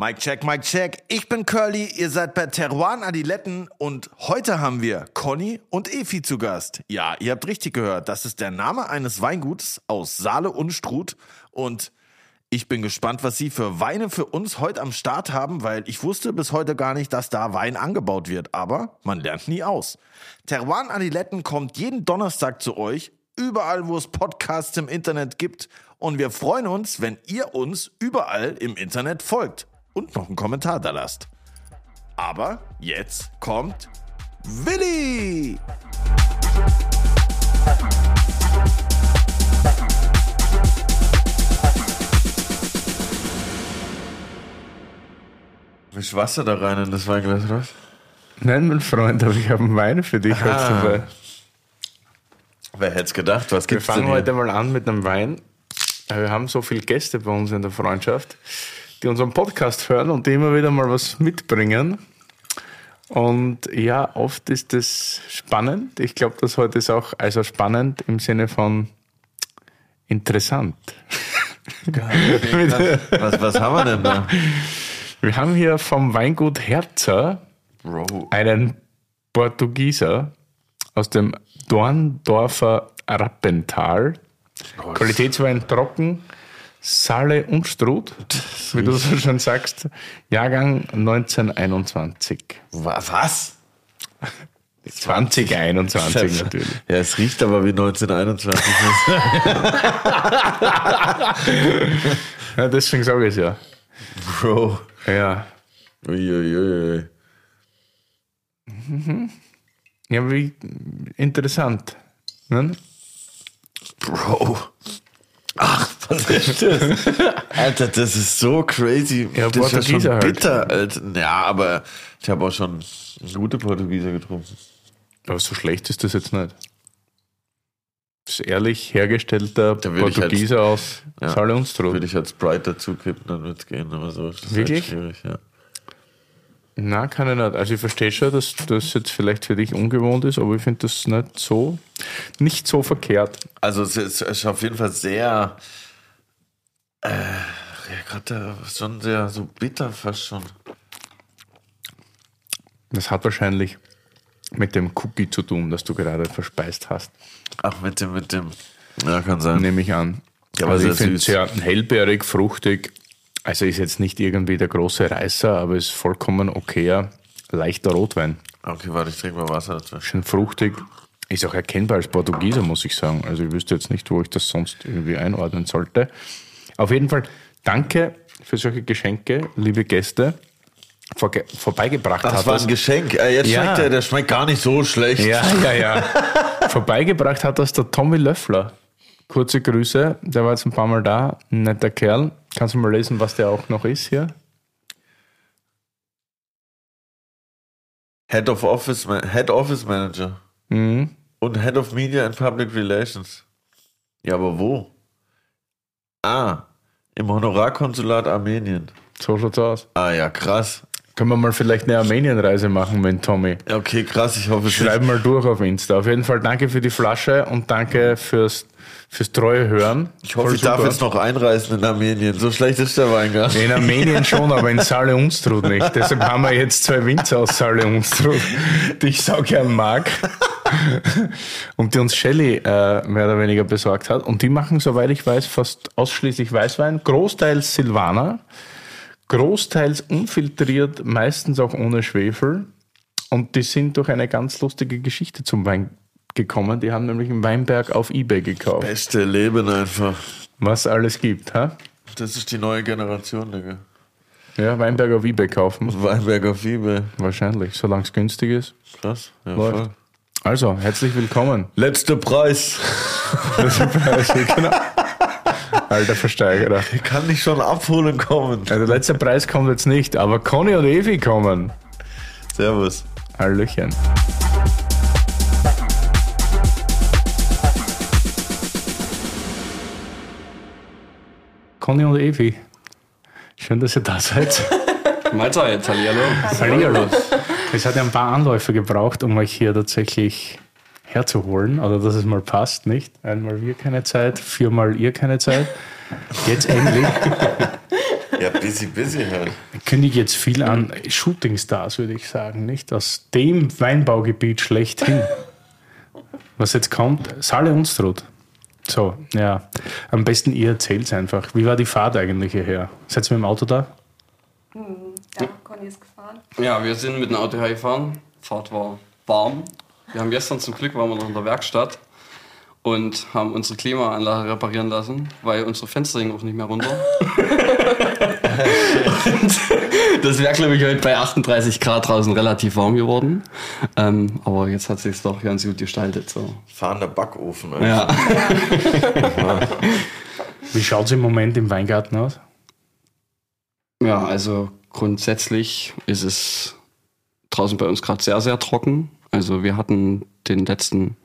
Mike check, Mike check. Ich bin Curly, ihr seid bei Teruan Adiletten und heute haben wir Conny und Efi zu Gast. Ja, ihr habt richtig gehört, das ist der Name eines Weinguts aus Saale und Struth und ich bin gespannt, was Sie für Weine für uns heute am Start haben, weil ich wusste bis heute gar nicht, dass da Wein angebaut wird. Aber man lernt nie aus. Teruan Adiletten kommt jeden Donnerstag zu euch, überall, wo es Podcasts im Internet gibt. Und wir freuen uns, wenn ihr uns überall im Internet folgt und noch einen Kommentar da lasst. Aber jetzt kommt Willi! Misch Wasser da rein in das Weinglas, oder? Nein, mein Freund, aber ich habe einen Wein für dich heute dabei. Wer hätte es gedacht? Was Wir gibt's denn fangen hier? heute mal an mit einem Wein. Wir haben so viele Gäste bei uns in der Freundschaft, die unseren Podcast hören und die immer wieder mal was mitbringen. Und ja, oft ist das spannend. Ich glaube, das heute ist auch also spannend im Sinne von interessant. was, was haben wir denn da? Wir haben hier vom Weingut Herzer einen Portugieser aus dem Dorndorfer Rappental. Qualitätswein trocken, Saale und Struth, wie du so schon sagst. Jahrgang 1921. Wa- Was? 2021 natürlich. Ja, es riecht aber wie 1921. Ja, deswegen sage ich es ja. Bro. Ja. Uiuiui. Ja, wie interessant. Ne? Bro. Ach, was ist das? Alter, das ist so crazy. Ja, das ist ja schon halt. bitter, Alter. Ja, aber ich habe auch schon gute Portugieser getrunken. Aber so schlecht ist das jetzt nicht. Das ist ehrlich hergestellter ich Portugieser aus Ja. Struth. Würde ich als Sprite dazu kippen, dann wird es gehen. Aber so ist das Wirklich? Halt schwierig, ja. Na, kann ich nicht. Also ich verstehe schon, dass das jetzt vielleicht für dich ungewohnt ist, aber ich finde das nicht so, nicht so verkehrt. Also es ist auf jeden Fall sehr, äh, ja, gerade schon sehr so bitter fast schon. Das hat wahrscheinlich mit dem Cookie zu tun, das du gerade verspeist hast, Ach, mit dem, mit dem, ja, kann sein. nehme ich an. Ja, aber also ich finde süß. sehr hellbeerig, fruchtig. Also ist jetzt nicht irgendwie der große Reißer, aber ist vollkommen okayer, leichter Rotwein. Okay, warte, ich trinke mal Wasser dazu. Schön fruchtig. Ist auch erkennbar als Portugieser, muss ich sagen. Also ich wüsste jetzt nicht, wo ich das sonst irgendwie einordnen sollte. Auf jeden Fall danke für solche Geschenke, liebe Gäste. Vorge vorbeigebracht Das hat war das. ein Geschenk. Äh, jetzt Ja. schmeckt der, der schmeckt gar nicht so schlecht. Ja, ja, ja. vorbeigebracht hat das der Tommy Löffler. Kurze Grüße, der war jetzt ein paar Mal da. Ein netter Kerl. Kannst du mal lesen, was der auch noch ist hier? Head of Office, Head Office Manager Mhm. und Head of Media and Public Relations. Ja, aber wo? Ah, im Honorarkonsulat Armenien. So schaut's aus. Ah ja, krass. Können wir mal vielleicht eine Armenienreise machen mit Tommy? Okay, krass. Ich hoffe, es Schreib mal durch auf Insta. Auf jeden Fall danke für die Flasche und danke fürs, fürs treue Hören. Ich hoffe, Voll ich darf super. jetzt noch einreisen in Armenien. So schlecht ist der Wein gar nicht. In Armenien schon, aber in Saale Unstrut nicht. Deshalb haben wir jetzt zwei Winzer aus Saale Unstrut, die ich sau gern mag. Und die uns Shelly äh, mehr oder weniger besorgt hat. Und die machen, soweit ich weiß, fast ausschließlich Weißwein, großteils Silvaner, großteils unfiltriert, meistens auch ohne Schwefel. Und die sind durch eine ganz lustige Geschichte zum Wein gekommen. Die haben nämlich einen Weinberg auf Ebay gekauft. Beste Leben einfach. Was alles gibt, ha? Das ist die neue Generation, Digga. Ja, Weinberg auf Ebay kaufen. Weinberger Fieber. Wahrscheinlich, solange es günstig ist. Krass. Ja, Läuft. voll. Also, herzlich willkommen. Letzter Preis. genau. Alter Versteigerer. Kann nicht schon abholen kommen. Ja, der letzte Preis kommt jetzt nicht, aber Conny und Evi kommen. Servus. Hallöchen. Conny und Evi. Schön, dass ihr da seid. Mahlzeit, hallihallo. Hallihallo. Es hat ja ein paar Anläufe gebraucht, um euch hier tatsächlich herzuholen oder dass es mal passt, nicht? Einmal wir keine Zeit, viermal ihr keine Zeit. Jetzt endlich. Ja, busy, busy halt. Ich kündige jetzt viel an Shootingstars, würde ich sagen, nicht? Aus dem Weinbaugebiet schlechthin. Was jetzt kommt, Saale Unstrut. So, ja. Am besten ihr erzählt es einfach. Wie war die Fahrt eigentlich hierher? Seid ihr mit dem Auto da? Ja, Conny ist gefahren. Ja, wir sind mit dem Auto hergefahren. Fahrt war warm. Wir haben gestern zum Glück waren wir noch in der Werkstatt und haben unsere Klimaanlage reparieren lassen, weil unsere Fenster hingen auch nicht mehr runter. und das wäre, glaube ich, heute bei 38 Grad draußen relativ warm geworden. Ähm, aber jetzt hat sich doch ganz gut gestaltet. So. Fahrender Backofen. Also. Ja. Wie schaut es im Moment im Weingarten aus? ja, also grundsätzlich ist es draußen bei uns gerade sehr, sehr trocken. Also wir hatten den letzten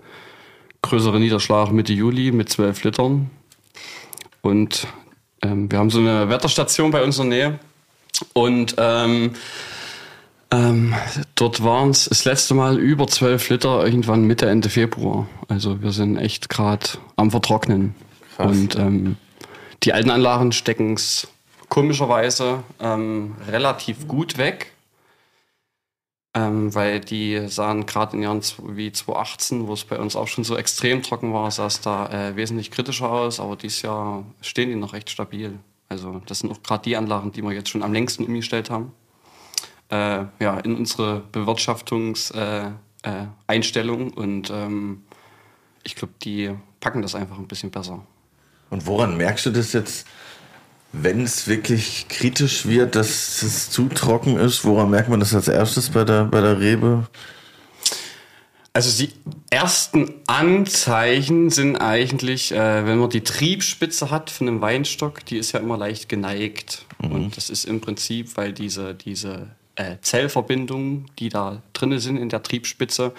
größeren Niederschlag Mitte Juli mit 12 Litern. Und ähm, wir haben so eine Wetterstation bei uns in der Nähe. Und ähm, ähm, dort waren es das letzte Mal über 12 Liter irgendwann Mitte, Ende Februar. Also wir sind echt gerade am Vertrocknen. Krass. Und ähm, die alten Anlagen stecken es komischerweise ähm, relativ gut weg. Ähm, weil die sahen gerade in Jahren wie 2018, wo es bei uns auch schon so extrem trocken war, sah es da äh, wesentlich kritischer aus. Aber dieses Jahr stehen die noch recht stabil. Also das sind auch gerade die Anlagen, die wir jetzt schon am längsten umgestellt haben. Äh, ja, in unsere Bewirtschaftungs-Einstellung. Äh, Einstellung. und ähm, ich glaube, die packen das einfach ein bisschen besser. Und woran merkst du das jetzt, wenn es wirklich kritisch wird, dass es zu trocken ist? Woran merkt man das als erstes bei der, bei der Rebe? Also die ersten Anzeichen sind eigentlich, äh, wenn man die Triebspitze hat von einem Weinstock, die ist ja immer leicht geneigt. Und das ist im Prinzip, weil diese, diese äh, Zellverbindungen, die da drinnen sind in der Triebspitze,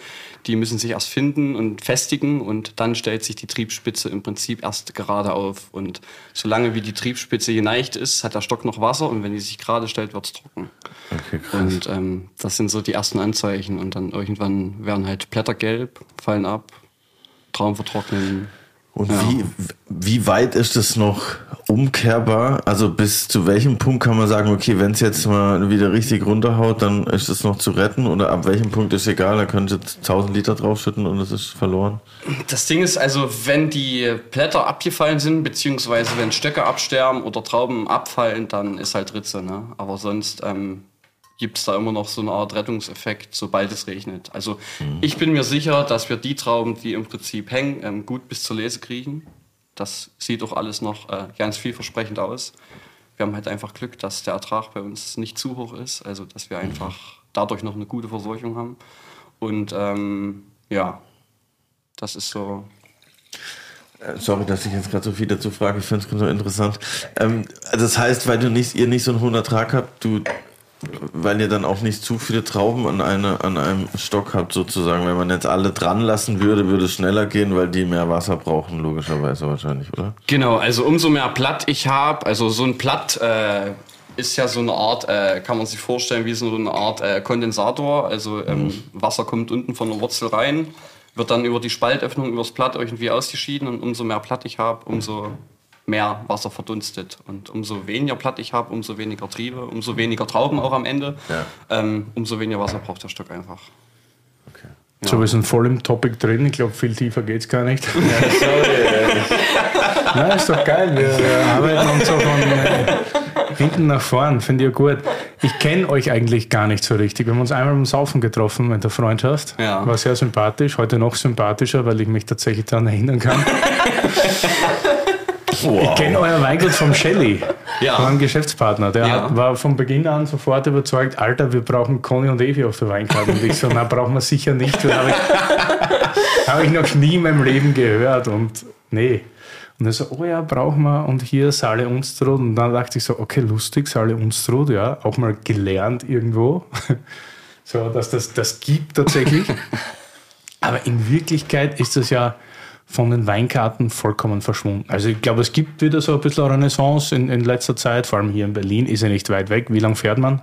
die müssen sich erst finden und festigen und dann stellt sich die Triebspitze im Prinzip erst gerade auf. Und solange wie die Triebspitze geneigt ist, hat der Stock noch Wasser und wenn die sich gerade stellt, wird es trocken. Okay, krass. Und ähm, das sind so die ersten Anzeichen. Und dann irgendwann werden halt Blätter gelb, fallen ab, Traum vertrocknen. Und Ja. wie, wie weit ist es noch umkehrbar? Also bis zu welchem Punkt kann man sagen, okay, wenn es jetzt mal wieder richtig runterhaut, dann ist es noch zu retten? Oder ab welchem Punkt ist egal, da könnt ihr jetzt 1000 Liter draufschütten und es ist verloren? Das Ding ist also, wenn die Blätter abgefallen sind, beziehungsweise wenn Stöcke absterben oder Trauben abfallen, dann ist halt Ritze. Ne? Aber sonst ähm, gibt es da immer noch so eine Art Rettungseffekt, sobald es regnet. Also ich bin mir sicher, dass wir die Trauben, die im Prinzip hängen, ähm, gut bis zur Lese kriegen. Das sieht doch alles noch äh, ganz vielversprechend aus. Wir haben halt einfach Glück, dass der Ertrag bei uns nicht zu hoch ist, also dass wir einfach dadurch noch eine gute Versorgung haben. Und ähm, ja, das ist so Äh, Sorry, dass ich jetzt gerade so viel dazu frage, ich finde es so interessant. Ähm, das heißt, weil du nicht, ihr nicht so einen hohen Ertrag habt, du, weil ihr dann auch nicht zu viele Trauben an, eine, an einem Stock habt, sozusagen. Wenn man jetzt alle dran lassen würde, würde es schneller gehen, weil die mehr Wasser brauchen, logischerweise wahrscheinlich, oder? Genau, also umso mehr Blatt ich habe, also so ein Blatt äh, ist ja so eine Art, äh, kann man sich vorstellen, wie so eine Art äh, Kondensator. Also ähm, Wasser kommt unten von der Wurzel rein, wird dann über die Spaltöffnung übers Blatt irgendwie ausgeschieden und umso mehr Blatt ich habe, umso mehr Wasser verdunstet. Und umso weniger Blatt ich habe, umso weniger Triebe, umso weniger Trauben auch am Ende, Ja. ähm, umso weniger Wasser braucht der Stock einfach. Okay. So, wir sind voll im Topic drin. Ich glaube, viel tiefer geht es gar nicht. Nein, ist doch geil. Wir, wir arbeiten uns so von äh, hinten nach vorn. Finde ich ja gut. Ich kenne euch eigentlich gar nicht so richtig. Wir haben uns einmal beim Saufen getroffen, wenn du einen Freund hast. Ja. War sehr sympathisch. Heute noch sympathischer, weil ich mich tatsächlich daran erinnern kann. Ich kenne euer Weingut vom Shelley, Ja. von meinem Geschäftspartner. Der Ja. hat, war von Beginn an sofort überzeugt, Alter, wir brauchen Conny und Evi auf der Weinkarte. Und ich so, na, brauchen wir sicher nicht. Das habe ich, hab ich noch nie in meinem Leben gehört. Und nee. Und er so, oh ja, brauchen wir. Und hier Saale Unstrut. Und dann dachte ich so, okay, lustig, Saale Unstrut, ja. Auch mal gelernt irgendwo. So, dass das, das gibt tatsächlich. Aber in Wirklichkeit ist das ja von den Weinkarten vollkommen verschwunden. Also ich glaube, es gibt wieder so ein bisschen Renaissance in, in letzter Zeit, vor allem hier in Berlin, ist ja nicht weit weg. Wie lange fährt man?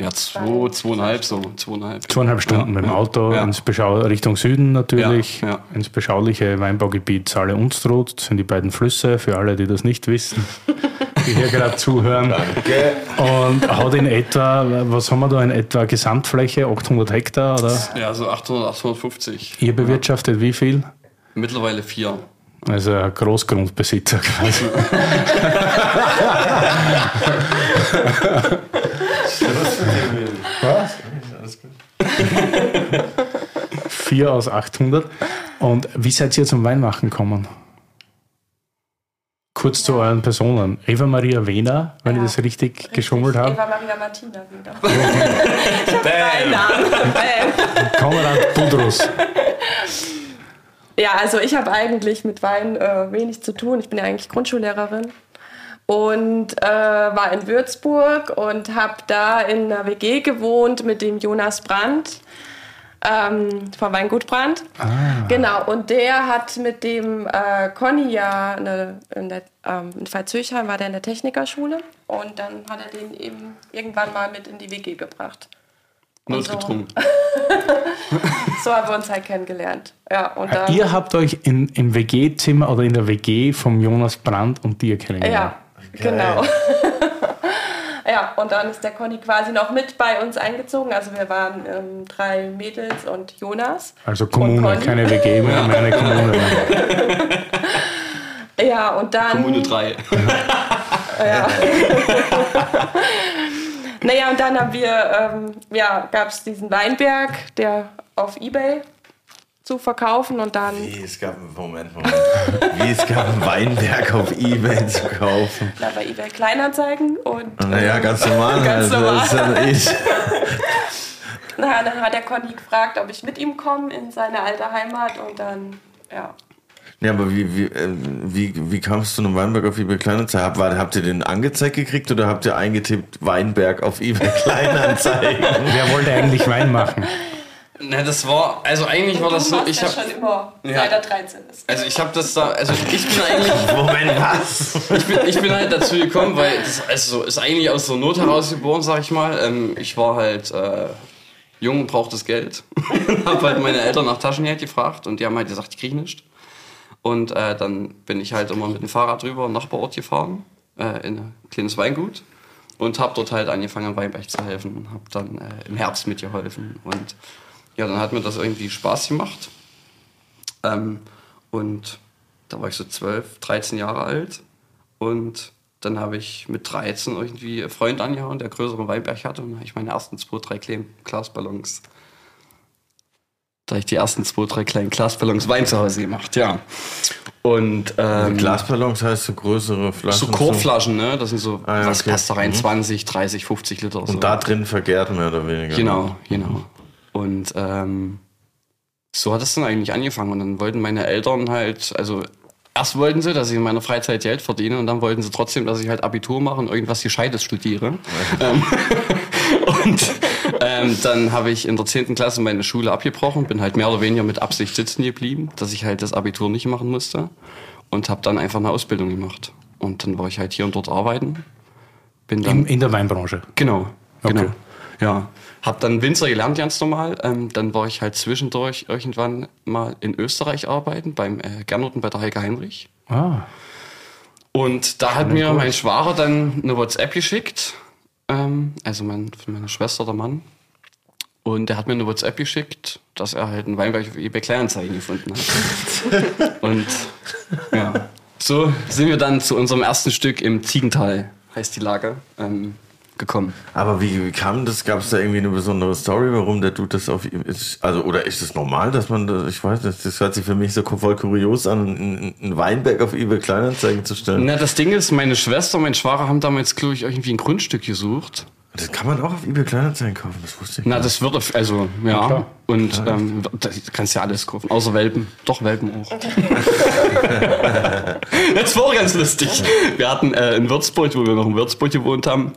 Ja, zwei, zweieinhalb so, zweieinhalb. Zweieinhalb Stunden Ja, mit dem ja, Auto ja. ins Beschau Richtung Süden natürlich, Ja, ja. ins beschauliche Weinbaugebiet Saale Unstrut, das sind die beiden Flüsse, für alle, die das nicht wissen. die hier gerade zuhören. Danke. Und hat in etwa, was haben wir da in etwa, Gesamtfläche, 800 Hektar oder? Ja, so 800, 850. Ihr bewirtschaftet wie viel? Mittlerweile vier. Also ein Großgrundbesitzer quasi. Vier aus 800. Und wie seid ihr zum Weinmachen gekommen? Kurz zu euren Personen. Eva Maria Wehner, wenn Ja. ich das richtig geschummelt habe. Eva Maria Martina wieder. ich habe Namen. Bam. Konrad Budrus. Ja, also ich habe eigentlich mit Wein äh, wenig zu tun. Ich bin ja eigentlich Grundschullehrerin und äh, war in Würzburg und habe da in einer WG gewohnt mit dem Jonas Brandt ähm, vom Weingut Brandt. Genau, und der hat mit dem äh, Conny ja eine, in, der, ähm, in Veitshöchheim war der in der Technikerschule und dann hat er den eben irgendwann mal mit in die WG gebracht. Notgedrungen. So haben wir uns halt kennengelernt. Ja, und dann, Ihr habt euch in, im WG-Zimmer oder in der WG vom Jonas Brandt und dir kennengelernt. Ja, genau. ja, und dann ist der Conny quasi noch mit bei uns eingezogen. Also wir waren ähm, drei Mädels und Jonas. Also Kommune, keine WG mehr, mehr eine Kommune. Ja, und dann. Kommune 3. Ja. Naja, und dann haben wir, ähm, ja, gab es diesen Weinberg, der auf Ebay zu verkaufen und dann Wie, es gab, Moment, Moment. Wie, es gab einen Weinberg auf Ebay zu kaufen. na, bei Ebay Kleinanzeigen und Naja, ganz normal. Ganz halt. Das ist ja ich. na, dann hat der Conny gefragt, ob ich mit ihm komme in seine alte Heimat und dann, ja. Ja, aber wie, wie, äh, wie, wie kamst du zu einem Weinberg auf eBay Kleinanzeigen? Hab, war- habt ihr den angezeigt gekriegt oder habt ihr eingetippt Weinberg auf eBay Kleinanzeigen? Wer wollte eigentlich Wein machen? Na, das war, also eigentlich war das du so, ich ja habe, schon immer, Ja. seit er 13 ist. also ich habe das da, also ich bin eigentlich, Moment, was? ich bin, ich bin halt dazu gekommen, weil das also so ist eigentlich aus der Not heraus geboren, sag ich mal. Ähm, ich war halt äh, jung und brauchte das Geld. habe halt meine Eltern nach Taschengeld gefragt und die haben halt gesagt, ich krieg nichts. Und äh, dann bin ich halt immer mit dem Fahrrad rüber, Nachbarort gefahren, äh, in ein kleines Weingut. Und habe dort halt angefangen, Weinberg zu helfen und habe dann äh, im Herbst mitgeholfen. Und ja, dann hat mir das irgendwie Spaß gemacht. Ähm, und da war ich so 12, 13 Jahre alt. Und dann habe ich mit 13 irgendwie einen Freund angehauen, der größeren Weinberg hatte. Und dann habe ich meine ersten zwei, drei Glasballons. Da habe ich die ersten zwei, drei kleinen Glasballons Wein zu Hause gemacht, ja. Und ähm, Glasballons heißt so größere Flaschen. so Chorflaschen, ne? Das sind so, Ah, ja, was okay. passt da rein? 20, 30, 50 Liter. so. Und da drin vergärt mehr oder weniger. Genau, genau. Und ähm, so hat es dann eigentlich angefangen. Und dann wollten meine Eltern halt, also erst wollten sie, dass ich in meiner Freizeit Geld verdiene und dann wollten sie trotzdem, dass ich halt Abitur mache und irgendwas Gescheites studiere. ähm, und ähm, dann habe ich in der 10. Klasse meine Schule abgebrochen, bin halt mehr oder weniger mit Absicht sitzen geblieben, dass ich halt das Abitur nicht machen musste und habe dann einfach eine Ausbildung gemacht. Und dann war ich halt hier und dort arbeiten. Bin dann In, in der Weinbranche. Genau, genau. Okay. Ja, hab dann Winzer gelernt ganz normal. Ähm, dann war ich halt zwischendurch irgendwann mal in Österreich arbeiten, beim äh, Gernot und bei der Heike Heinrich. Ah, Und da hat mir mein Schwager dann eine WhatsApp geschickt, ähm, also mein, von meiner Schwester, der Mann. Und der hat mir eine WhatsApp geschickt, dass er halt einen Weinberg auf eBay Kleinanzeigen gefunden hat. und ja, so sind wir dann zu unserem ersten Stück im Ziegental, heißt die Lage, ähm, gekommen. Aber wie, wie kam das? Gab es da irgendwie eine besondere Story, warum der Dude das auf ist? Also, oder ist es normal, dass man das, ich weiß nicht, das hört sich für mich so voll kurios an, einen Weinberg auf eBay Kleinanzeigen zu stellen. Na, das Ding ist, meine Schwester und mein Schwager haben damals, glaube ich, irgendwie ein Grundstück gesucht. Das kann man auch auf eBay Kleinanzeigen kaufen, das wusste ich Na, nicht. das wird, auf- also, ja. klar. und ähm, da kannst ja alles kaufen, außer Welpen. Doch, Welpen auch. das war ganz lustig. Wir hatten äh, in Würzburg, wo wir noch in Würzburg gewohnt haben,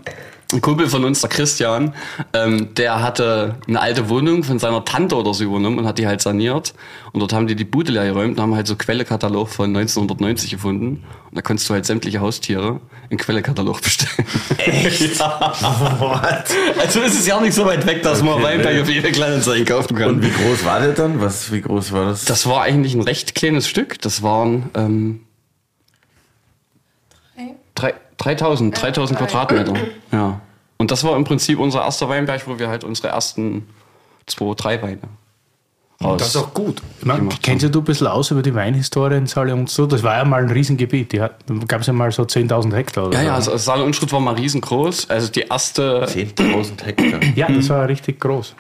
ein Kumpel von uns, der Christian, ähm, der hatte eine alte Wohnung von seiner Tante oder so übernommen und hat die halt saniert. Und dort haben die die Bude leer geräumt und haben halt so Quellekatalog von 1990 gefunden. Und da konntest du halt sämtliche Haustiere im Quellekatalog bestellen. Echt? ja. What? Also ist es ja auch nicht so weit weg, dass man Okay, Weinberg nee. auf jede Kleinanzeige kaufen kann. Und wie groß war der dann? Was, wie groß war das? das war eigentlich ein recht kleines Stück. Das waren ähm, Drei, 3000, 3000 drei. Quadratmeter. Ja. Und das war im Prinzip unser erster Weinberg, wo wir halt unsere ersten zwei, drei Weine raus. Das ist auch gut. Gemacht kennst du ein bisschen aus über die Weinhistorie in Saale und so? Das war ja mal ein Riesengebiet. Die gab es ja mal so 10.000 Hektar. Oder Ja, so. ja, also Saale Unstrut war mal riesengroß. Also die erste, 10.000 Hektar. ja, das war richtig groß.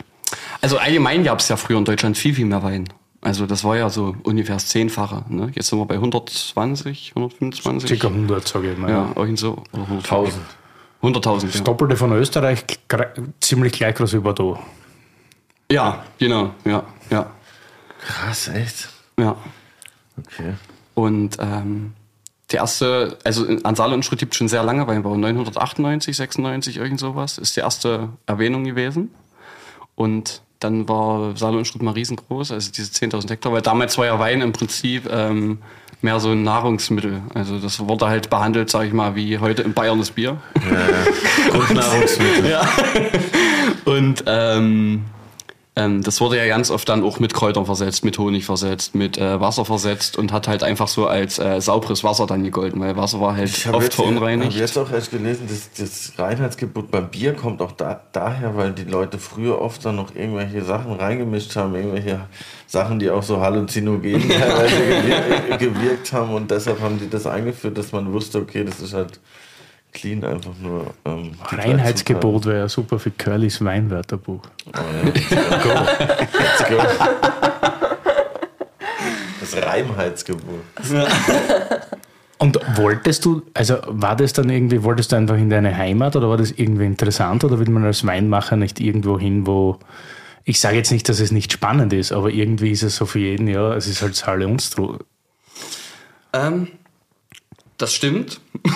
also allgemein gab es ja früher in Deutschland viel, viel mehr Wein. Also das war ja so ungefähr das Zehnfache. Ne? Jetzt sind wir bei 120, 125. Circa 100, sage ich mal. Ja, irgend so. Oder 1000. 100.000. Das Ja. Doppelte von Österreich, ziemlich gleich groß wie Bordeaux. ja, genau. Ja, ja, Krass, echt? ja. Okay. Und ähm, die erste, also an Saale und Schritt gibt es schon sehr lange Weinbau. 998, 96, irgend sowas, ist die erste Erwähnung gewesen. Und dann war Saale und Schritt mal riesengroß, also diese 10.000 Hektar, weil damals war ja Wein im Prinzip ähm, mehr so ein Nahrungsmittel. Also das wurde halt behandelt, sage ich mal, wie heute in Bayern das Bier. Grundnahrungsmittel. Ja. Und ähm, ähm, das wurde ja ganz oft dann auch mit Kräutern versetzt, mit Honig versetzt, mit äh, Wasser versetzt und hat halt einfach so als äh, sauberes Wasser dann gegolten, weil Wasser war halt Ich habe oft jetzt, hab verunreinigt. jetzt auch erst gelesen, dass das Reinheitsgebot beim Bier kommt auch da, daher, weil die Leute früher oft dann noch irgendwelche Sachen reingemischt haben, irgendwelche Sachen, die auch so halluzinogen teilweise gewir gewirkt haben und deshalb haben die das eingeführt, dass man wusste, okay, das ist halt clean einfach nur. Ähm, Reinheitsgebot wäre ja super für Curlys Weinwörterbuch. Oh, ja. Let's go. Das Reimheitsgebot. Und wolltest du, also war das dann irgendwie, wolltest du einfach in deine Heimat oder war das irgendwie interessant oder will man als Weinmacher nicht irgendwo hin, wo, ich sage jetzt nicht, dass es nicht spannend ist, aber irgendwie ist es so für jeden, ja, es ist halt Saale Unstrut. Ähm, das stimmt.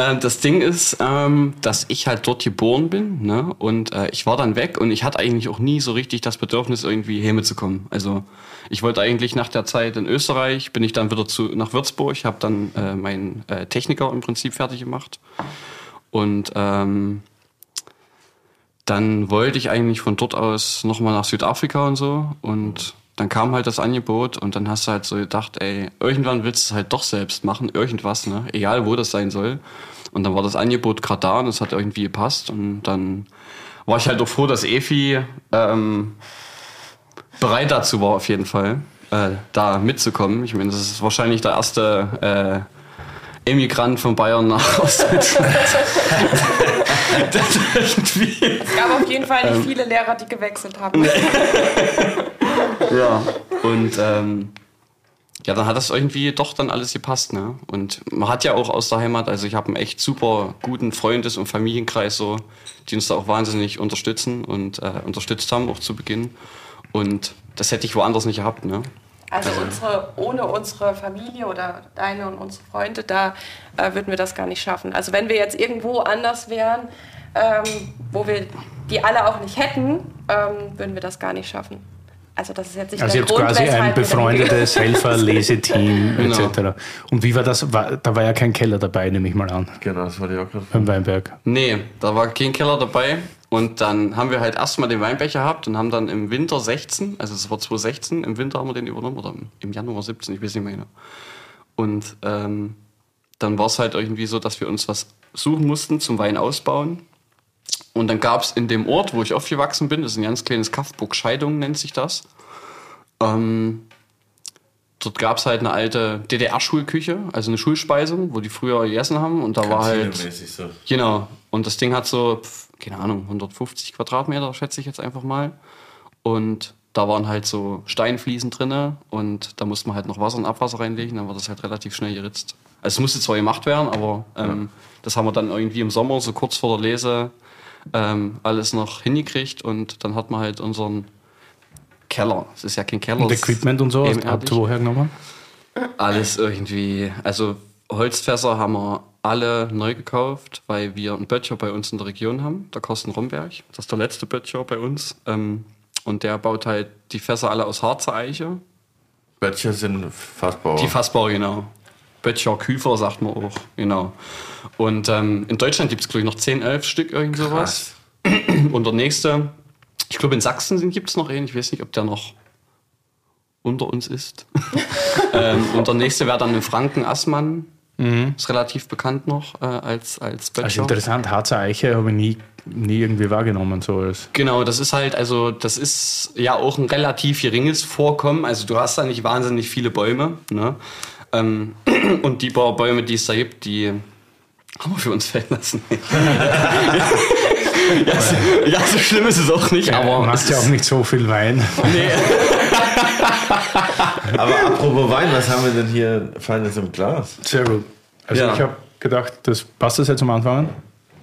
Ähm, das Ding ist, ähm, dass ich halt dort geboren bin, ne? Und äh, ich war dann weg und ich hatte eigentlich auch nie so richtig das Bedürfnis, irgendwie hermitzukommen. Also ich wollte eigentlich nach der Zeit in Österreich, bin ich dann wieder zu, nach Würzburg, habe dann äh, meinen äh, Techniker im Prinzip fertig gemacht. Und ähm, dann wollte ich eigentlich von dort aus nochmal nach Südafrika und so. Und dann kam halt das Angebot und dann hast du halt so gedacht, ey, irgendwann willst du es halt doch selbst machen, irgendwas, ne? Egal wo das sein soll. Und dann war das Angebot gerade da und es hat irgendwie gepasst. Und dann war ich halt auch froh, dass Efi ähm, bereit dazu war, auf jeden Fall, äh, da mitzukommen. Ich meine, das ist wahrscheinlich der erste äh, Emigrant von Bayern nach Ostdeutschland. Es gab auf jeden Fall Ähm. nicht viele Lehrer, die gewechselt haben. Ja. Und ähm, ja, dann hat das irgendwie doch dann alles gepasst, ne? Und man hat ja auch aus der Heimat, also ich habe einen echt super guten Freundes- und Familienkreis so, die uns da auch wahnsinnig unterstützen und äh, unterstützt haben, auch zu Beginn. Und das hätte ich woanders nicht gehabt, ne? Also unsere, ohne unsere Familie oder deine und unsere Freunde, da äh, würden wir das gar nicht schaffen. Also wenn wir jetzt irgendwo anders wären, ähm, wo wir die alle auch nicht hätten, ähm, würden wir das gar nicht schaffen. Also das ist jetzt nicht Also der ihr habt Grund, quasi ein befreundetes Helfer-Leseteam Genau. etc. Und wie war das? War, da war ja kein Keller dabei, nehme ich mal an, Genau, das wollte ich auch gerade beim Weinberg. Nee, da war kein Keller dabei. Und dann haben wir halt erstmal den Weinbecher gehabt und haben dann im Winter 16, also es war 2016, im Winter haben wir den übernommen oder im- im Januar 17, ich weiß nicht mehr genau. Und ähm, dann war es halt irgendwie so, dass wir uns was suchen mussten zum Wein ausbauen. Und dann gab es in dem Ort, wo ich aufgewachsen bin, das ist ein ganz kleines Kaff, Burg Scheidung nennt sich das. Ähm, dort gab es halt eine alte DDR-Schulküche, also eine Schulspeisung, wo die früher gegessen haben. Und da war halt. So. Genau. Und das Ding hat so, keine Ahnung, 150 Quadratmeter, schätze ich jetzt einfach mal. Und da waren halt so Steinfliesen drinne und da musste man halt noch Wasser und Abwasser reinlegen, dann war das halt relativ schnell geritzt. Also es musste zwar gemacht werden, aber ähm, das haben wir dann irgendwie im Sommer, so kurz vor der Lese, ähm, alles noch hingekriegt und dann hat man halt unseren Keller. Es ist ja kein Keller. Und Equipment und so, habt ihr woher genommen? alles irgendwie. Also Holzfässer haben wir alle neu gekauft, weil wir einen Böttcher bei uns in der Region haben, der Carsten Romberg. Das ist der letzte Böttcher bei uns. Ähm, und der baut halt die Fässer alle aus Harzer Eiche. Böttcher sind Fassbauer. Die Fassbauer, genau. Böttcher, Küfer sagt man auch, genau. Und ähm, in Deutschland gibt es, glaube ich, noch 10, 11 Stück, irgend sowas. Und der nächste, ich glaube in Sachsen gibt es noch einen, ich weiß nicht, ob der noch unter uns ist. ähm, und der nächste wäre dann in Franken Assmann. Ist relativ bekannt noch äh, als, als Böttcher. Also interessant, Harzer Eiche habe ich nie, nie irgendwie wahrgenommen. So als Genau, das ist halt, also das ist ja auch ein relativ geringes Vorkommen. Also du hast da nicht wahnsinnig viele Bäume. Ne? Ähm, und die paar Bäume, die es da gibt, die haben wir für uns fällen lassen. ja, so, ja, so schlimm ist es auch nicht, aber aber es machst ja auch nicht so viel Wein. Nee. Aber apropos Wein, was haben wir denn hier Feines im Glas? Sehr gut. Also Ja. ich habe gedacht, das passt das jetzt am Anfang.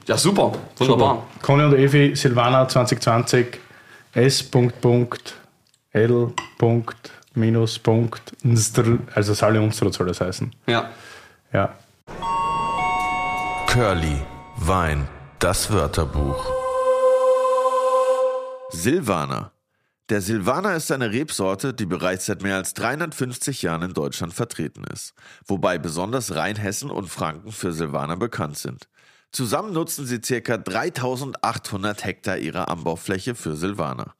Ja, super. Wunderbar. Conny und Evi, Silvana 2020, S. Punkt, Punkt, L. Punkt, Minus, Punkt, Nstr, also Salle Unstrut soll das heißen. Ja. Ja. Curly, Wein, das Wörterbuch. Silvaner. Der Silvaner ist eine Rebsorte, die bereits seit mehr als 350 Jahren in Deutschland vertreten ist, wobei besonders Rheinhessen und Franken für Silvaner bekannt sind. Zusammen nutzen sie ca. 3800 Hektar ihrer Anbaufläche für Silvaner.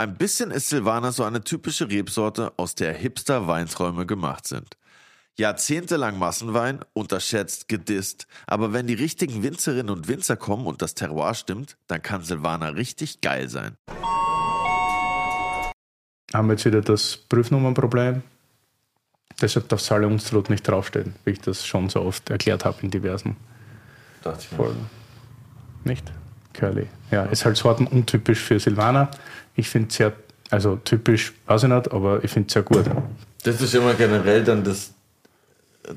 Ein bisschen ist Silvaner so eine typische Rebsorte, aus der Hipster-Weinträume gemacht sind. Jahrzehntelang Massenwein, unterschätzt, gedisst. Aber wenn die richtigen Winzerinnen und Winzer kommen und das Terroir stimmt, dann kann Silvaner richtig geil sein. Haben wir jetzt wieder das Prüfnummernproblem. Deshalb darf Salle Unstrut nicht draufstehen, wie ich das schon so oft erklärt habe in diversen Dachte ich mir. Folgen. Nicht? Curly. Ja, ist halt sortenuntypisch für Silvaner. Ich finde es sehr, also typisch, weiß ich nicht, aber ich finde es sehr gut. Das ist immer generell dann das,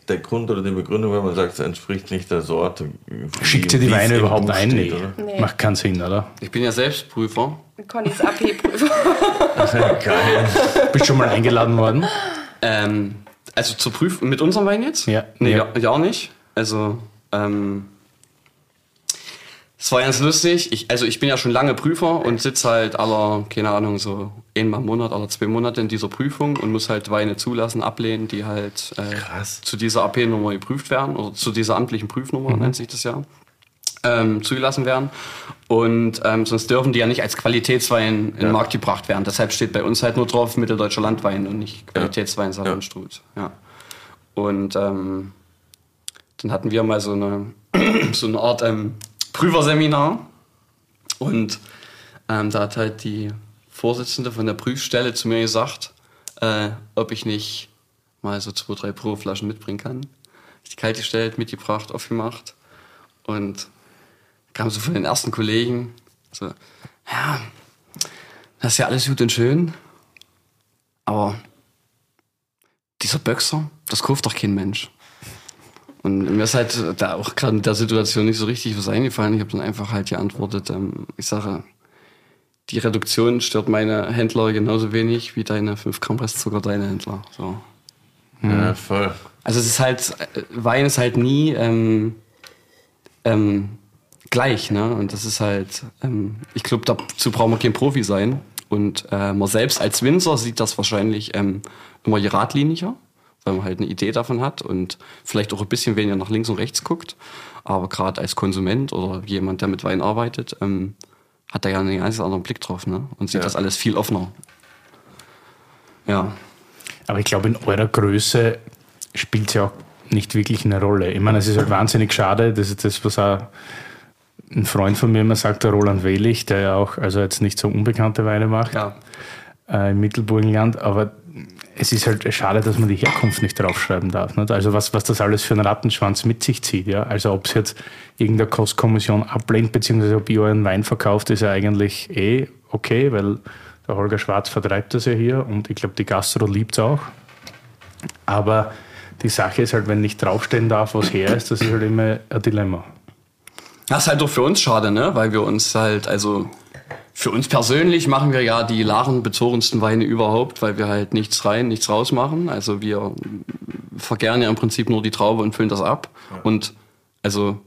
der Grund oder die Begründung, wenn man sagt, es entspricht nicht der Sorte. Schickt ihr die Weine überhaupt ein? steht, Nee. oder? Nee. Macht keinen Sinn, oder? Ich bin ja selbst Prüfer. Connys AP-Prüfer. Geil. Bist schon mal eingeladen worden? Ähm, also zur Prüfung mit unserem Wein jetzt? Ja. Nee, Ja. ja, ja nicht. Also, ähm, es war ganz lustig. Ich, also ich bin ja schon lange Prüfer und sitze halt aller, keine Ahnung, so einmal im Monat oder zwei Monate in dieser Prüfung und muss halt Weine zulassen, ablehnen, die halt äh, zu dieser AP-Nummer geprüft werden oder zu dieser amtlichen Prüfnummer, nennt sich das ja. Ähm, zugelassen werden. Und ähm, sonst dürfen die ja nicht als Qualitätswein in den Markt gebracht werden. Deshalb steht bei uns halt nur drauf Mitteldeutscher Landwein und nicht Qualitätswein Salonstrut. Ja. Und ähm, dann hatten wir mal so eine, so eine Art ähm, Prüferseminar. Und ähm, da hat halt die Vorsitzende von der Prüfstelle zu mir gesagt, äh, ob ich nicht mal so zwei, drei Probeflaschen mitbringen kann. Ich die kalte gestellt, mitgebracht, aufgemacht. Und kam so von den ersten Kollegen so, ja, das ist ja alles gut und schön, aber dieser Böxer, das kauft doch kein Mensch. Und mir ist halt da auch gerade in der Situation nicht so richtig was eingefallen. Ich habe dann einfach halt geantwortet, ähm, ich sage, die Reduktion stört meine Händler genauso wenig wie deine 5 Gramm Restzucker deine Händler. So. Ja, voll. Also es ist halt, äh, Wein ist halt nie ähm, ähm, gleich, ne? Und das ist halt, ähm, ich glaube, dazu braucht man kein Profi sein. Und äh, man selbst als Winzer sieht das wahrscheinlich ähm, immer geradliniger, weil man halt eine Idee davon hat und vielleicht auch ein bisschen weniger nach links und rechts guckt. Aber gerade als Konsument oder jemand, der mit Wein arbeitet, ähm, hat da ja einen ganz anderen Blick drauf, ne? Und sieht Ja. das alles viel offener. Ja. Aber ich glaube, in eurer Größe spielt es ja auch nicht wirklich eine Rolle. Ich meine, es ist halt wahnsinnig schade, das ist das, was auch ein Freund von mir immer sagt, der Roland Wehlich, der ja auch also jetzt nicht so unbekannte Weine macht Ja. äh, im Mittelburgenland, aber es ist halt schade, dass man die Herkunft nicht draufschreiben darf. Nicht? Also was, was das alles für einen Rattenschwanz mit sich zieht. Ja? Also ob es jetzt irgendeine Kostkommission ablehnt, beziehungsweise ob ihr euren Wein verkauft, ist ja eigentlich eh okay, weil der Holger Schwarz vertreibt das ja hier und ich glaube, die Gastro liebt es auch. Aber die Sache ist halt, wenn nicht draufstehen darf, was her ist, das ist halt immer ein Dilemma. Das ist halt doch für uns schade, ne? Weil wir uns halt, also für uns persönlich machen wir ja die larenbezogensten Weine überhaupt, weil wir halt nichts rein, nichts raus machen. Also wir vergären ja im Prinzip nur die Traube und füllen das ab. Und also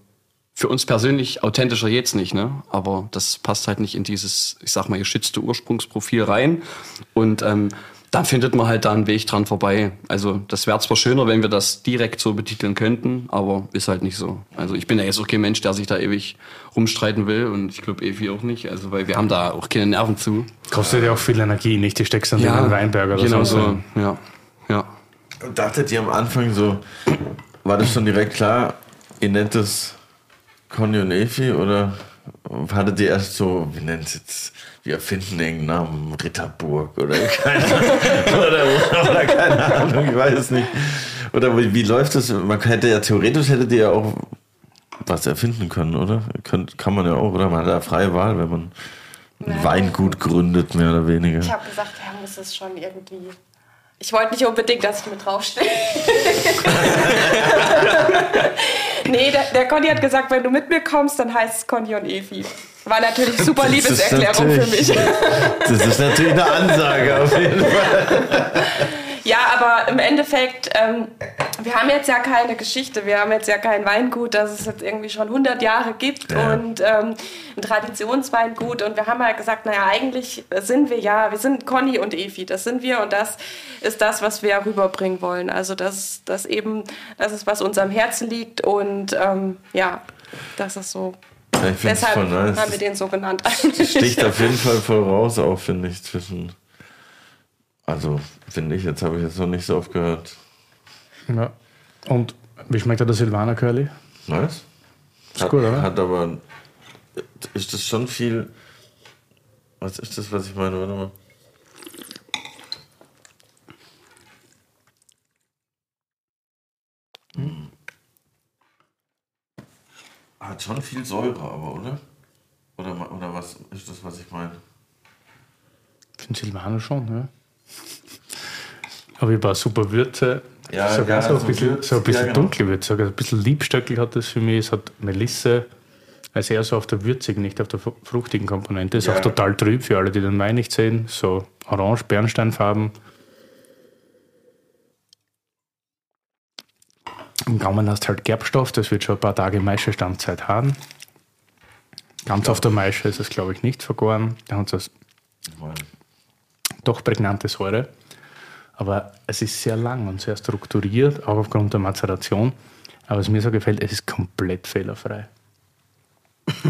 für uns persönlich authentischer geht's nicht, ne? Aber das passt halt nicht in dieses, ich sag mal, geschützte Ursprungsprofil rein. Und ähm, da findet man halt da einen Weg dran vorbei. Also das wäre zwar schöner, wenn wir das direkt so betiteln könnten, aber ist halt nicht so. Also ich bin ja jetzt auch kein Mensch, der sich da ewig rumstreiten will und ich glaube Evi auch nicht, also weil wir haben da auch keine Nerven zu. Kostet ja auch viel Energie, nicht? Die steckst dann in den Weinberg oder genau so. so. Ja, ja. Und dachtet ihr am Anfang so, war das schon direkt klar, ihr nennt es Conny und Efi oder hattet ihr erst so, wie nennt es jetzt, wir erfinden irgendeinen Namen, Ritterburg oder keine, oder, oder keine Ahnung, ich weiß es nicht. Oder wie, wie läuft das? Man hätte ja theoretisch hättet ihr ja auch was erfinden können, oder? Könnt, kann man ja auch, oder? Man hat ja freie Wahl, wenn man ein. Weingut gründet, mehr oder weniger. Ich habe gesagt, ja, muss es schon irgendwie. Ich wollte nicht unbedingt, dass ich mit draufstehe. nee, der, der Conny hat gesagt, wenn du mit mir kommst, dann heißt es Conny und Efi. War natürlich super Liebeserklärung für mich. Das ist natürlich eine Ansage auf jeden Fall. Ja, aber im Endeffekt, ähm, wir haben jetzt ja keine Geschichte, wir haben jetzt ja kein Weingut, das es jetzt irgendwie schon 100 Jahre gibt Ja. und ähm, ein Traditionsweingut und wir haben halt gesagt, naja, eigentlich sind wir ja, wir sind Conny und Efi, das sind wir und das ist das, was wir rüberbringen wollen. Also das, das eben, das ist, was uns am Herzen liegt und ähm, ja, das ist so. Ja, Deshalb voll nice. haben wir den so genannt. Sticht auf jeden Fall voll raus, auch finde ich, zwischen. Also, finde ich, jetzt habe ich jetzt noch nicht so oft gehört. Ja. Und wie schmeckt dir der Silvaner Curly? Nice. Ist hat, gut, oder? Hat aber. Ist das schon viel. Was ist das, was ich meine? Warte mal. Hm. Hat schon viel Säure, aber, oder? Oder, oder was ist das, was ich meine? Für den Silvaner schon, ja. Aber ich war super Würze. Ja, sogar ja, so ein so bisschen, so ein bisschen ja, genau. dunkle Würze. sogar Ein bisschen Liebstöckel hat das für mich. Es hat Melisse. Also eher so auf der würzigen, nicht auf der fru- fruchtigen Komponente. Ist Ja. auch total trüb für alle, die den Wein nicht sehen. So orange, Bernsteinfarben. Im Gaumen hast du halt Gerbstoff, das wird schon ein paar Tage Maischestandzeit haben. Ganz auf der Maische ist es, glaube ich, nicht vergoren. Da Ich meine, doch prägnante Säure. Aber es ist sehr lang und sehr strukturiert, auch aufgrund der Mazeration. Aber was mir so gefällt, es ist komplett fehlerfrei.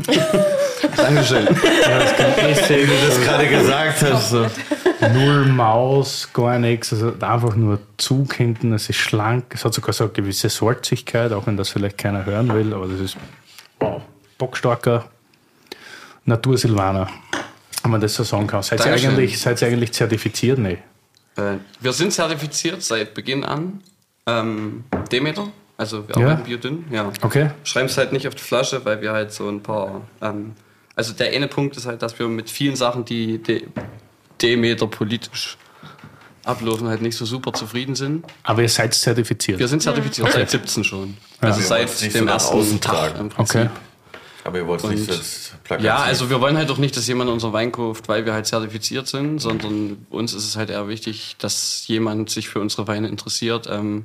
Dankeschön. Ja, es kann Essig, das gerade gesagt hast. So. null Maus, gar nichts. Also einfach nur Zug hinten, es ist schlank. Es hat sogar so eine gewisse Salzigkeit, auch wenn das vielleicht keiner hören will. Aber das ist wow, bockstarker Natursilvaner, wenn man das so sagen kann. Seid ihr eigentlich, seid ihr eigentlich zertifiziert? Nee. Äh, wir sind zertifiziert seit Beginn an. Ähm, Demeter, also wir Ja. arbeiten biodünn. Ja. Okay. Schreiben es halt nicht auf die Flasche, weil wir halt so ein paar. Ähm, also der eine Punkt ist halt, dass wir mit vielen Sachen, die De Demeter politisch ablaufen, halt nicht so super zufrieden sind. Aber ihr seid zertifiziert. Wir sind zertifiziert seit 17 schon. Also Wir seit wollen's nicht so dem ersten Tag im Prinzip. Okay. Aber ihr wollt es nicht Und- so als Plakat Ja, also wir wollen halt auch nicht, dass jemand unser Wein kauft, weil wir halt zertifiziert sind, sondern uns ist es halt eher wichtig, dass jemand sich für unsere Weine interessiert, ähm,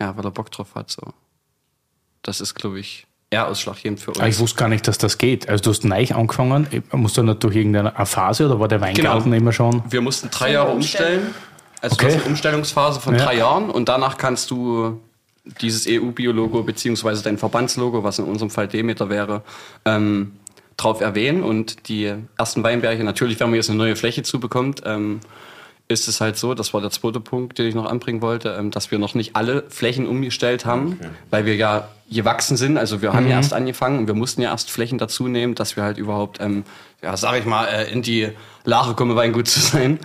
ja, weil er Bock drauf hat. So. Das ist, glaube ich, eher ausschlaggebend für uns. Ah, ich wusste gar nicht, dass das geht. Also du hast neu angefangen, musst du nicht durch irgendeine Phase oder war der Weingarten Genau. immer schon? Wir mussten drei Jahre umstellen. umstellen. Also Okay. du hast eine Umstellungsphase von Ja. drei Jahren und danach kannst du dieses EU-Bio-Logo beziehungsweise dein Verbandslogo, was in unserem Fall Demeter wäre, ähm, drauf erwähnen. Und die ersten Weinberge, natürlich, wenn man jetzt eine neue Fläche zubekommt, ähm, ist es halt so, das war der zweite Punkt, den ich noch anbringen wollte, ähm, dass wir noch nicht alle Flächen umgestellt haben, weil wir ja gewachsen sind. Also wir haben ja erst angefangen und wir mussten ja erst Flächen dazu nehmen, dass wir halt überhaupt, ähm, ja, sag ich mal, äh, in die Lage kommen, Weingut zu sein.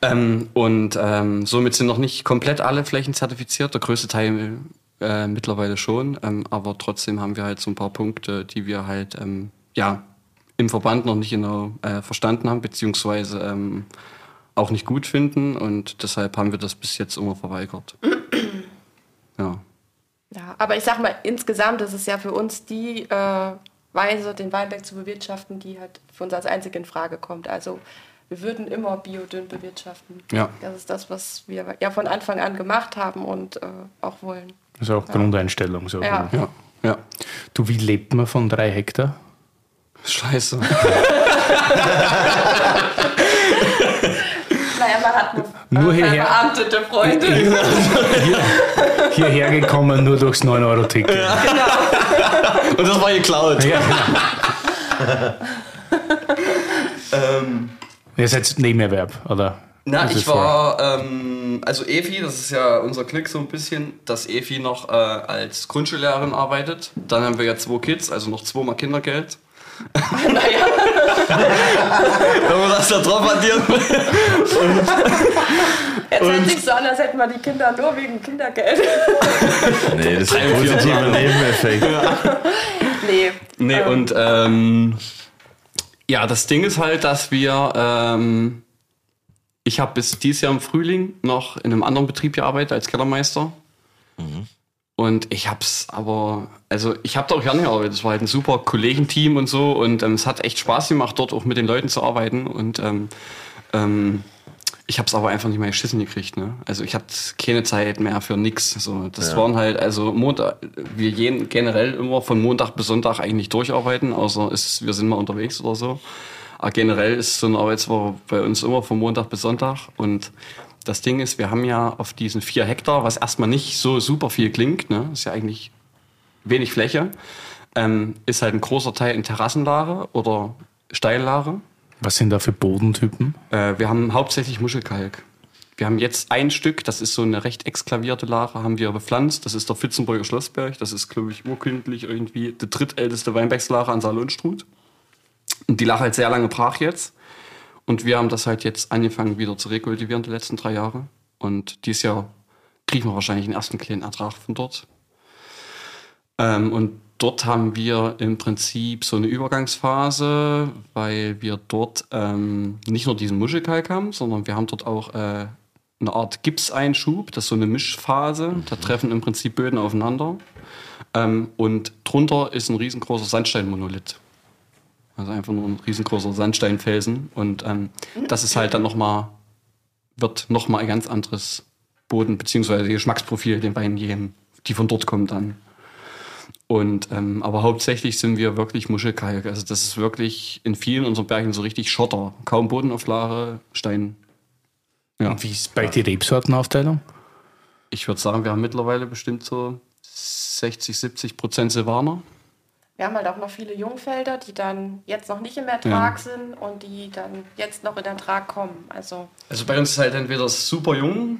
Ähm, und ähm, somit sind noch nicht komplett alle Flächen zertifiziert, der größte Teil äh, mittlerweile schon, ähm, aber trotzdem haben wir halt so ein paar Punkte, die wir halt ähm, ja im Verband noch nicht genau äh, verstanden haben, beziehungsweise ähm, auch nicht gut finden und deshalb haben wir das bis jetzt immer verweigert. ja. Ja, aber ich sag mal, insgesamt ist es ja für uns die äh, Weise, den Weinberg zu bewirtschaften, die halt für uns als einzige in Frage kommt. Also wir würden immer biodünn bewirtschaften. Ja. Das ist das, was wir ja von Anfang an gemacht haben und äh, auch wollen. Das ist auch Grundeinstellung. So. Ja. Ja. Ja. Du, wie lebt man von drei Hektar? Scheiße. Naja, man hat nur, äh, hierher. verbeamtete Freunde. Hierher gekommen nur durchs 9-Euro-Ticket. Ja. Und das war geklaut. genau. Ihr seid Nebenerwerb, oder? Na, ich war, ähm, also Evi, das ist ja unser Klick so ein bisschen, dass Evi noch äh, als Grundschullehrerin arbeitet. Dann haben wir ja zwei Kids, also noch zweimal Kindergeld. naja, Wenn man das da drauf addieren jetzt hört sich so an, als hätten wir die Kinder nur wegen Kindergeld. Nee, das ist ein positiver Nebeneffekt. nee. Nee, Ähm. und ähm, ja, das Ding ist halt, dass wir, ähm, ich habe bis dieses Jahr im Frühling noch in einem anderen Betrieb gearbeitet als Kellermeister. Und ich hab's aber, also ich habe da auch gerne gearbeitet. Es war halt ein super Kollegenteam und so und ähm, es hat echt Spaß gemacht, dort auch mit den Leuten zu arbeiten. Und ähm, ähm, ich habe es aber einfach nicht mehr geschissen gekriegt. Ne? Also ich hatte keine Zeit mehr für nix. So, das Ja. waren halt, also Montag, wir gehen generell immer von Montag bis Sonntag eigentlich durcharbeiten, außer es, wir sind mal unterwegs oder so. Aber generell ist so eine Arbeitswoche bei uns immer von Montag bis Sonntag. Und das Ding ist, wir haben ja auf diesen vier Hektar, was erstmal nicht so super viel klingt, ne? ist ja eigentlich wenig Fläche, ähm, ist halt ein großer Teil in Terrassenlage oder Steillage. Was sind da für Bodentypen? Äh, wir haben hauptsächlich Muschelkalk. Wir haben jetzt ein Stück, das ist so eine recht exklavierte Lache, haben wir bepflanzt. Das ist der Fitzenburger Schlossberg. Das ist, glaube ich, urkundlich irgendwie die drittälteste Weinbergslache an Saal und die lag halt sehr lange brach jetzt. Und wir haben das halt jetzt angefangen wieder zu rekultivieren die letzten drei Jahre. Und dieses Jahr kriegen wir wahrscheinlich den ersten kleinen Ertrag von dort. Ähm, und dort haben wir im Prinzip so eine Übergangsphase, weil wir dort ähm, nicht nur diesen Muschelkalk haben, sondern wir haben dort auch äh, eine Art Gipseinschub. Das ist so eine Mischphase. Da treffen im Prinzip Böden aufeinander. Ähm, und drunter ist ein riesengroßer Sandsteinmonolith. Also einfach nur ein riesengroßer Sandsteinfelsen. Und ähm, das ist halt dann nochmal, wird nochmal ein ganz anderes Boden- bzw. Geschmacksprofil den Weinen geben, die von dort kommen dann. Und ähm, aber hauptsächlich sind wir wirklich Muschelkalk. Also das ist wirklich in vielen unserer Bergen so richtig Schotter. Kaum Bodenauflage, Stein. Ja. Und wie ist bei die Rebsortenaufteilung? Ich würde sagen, wir haben mittlerweile bestimmt so 60, 70 Prozent Silvaner. Wir haben halt auch noch viele Jungfelder, die dann jetzt noch nicht im Ertrag Ja. sind und die dann jetzt noch in Ertrag kommen. Also Also bei uns ist halt entweder super jung,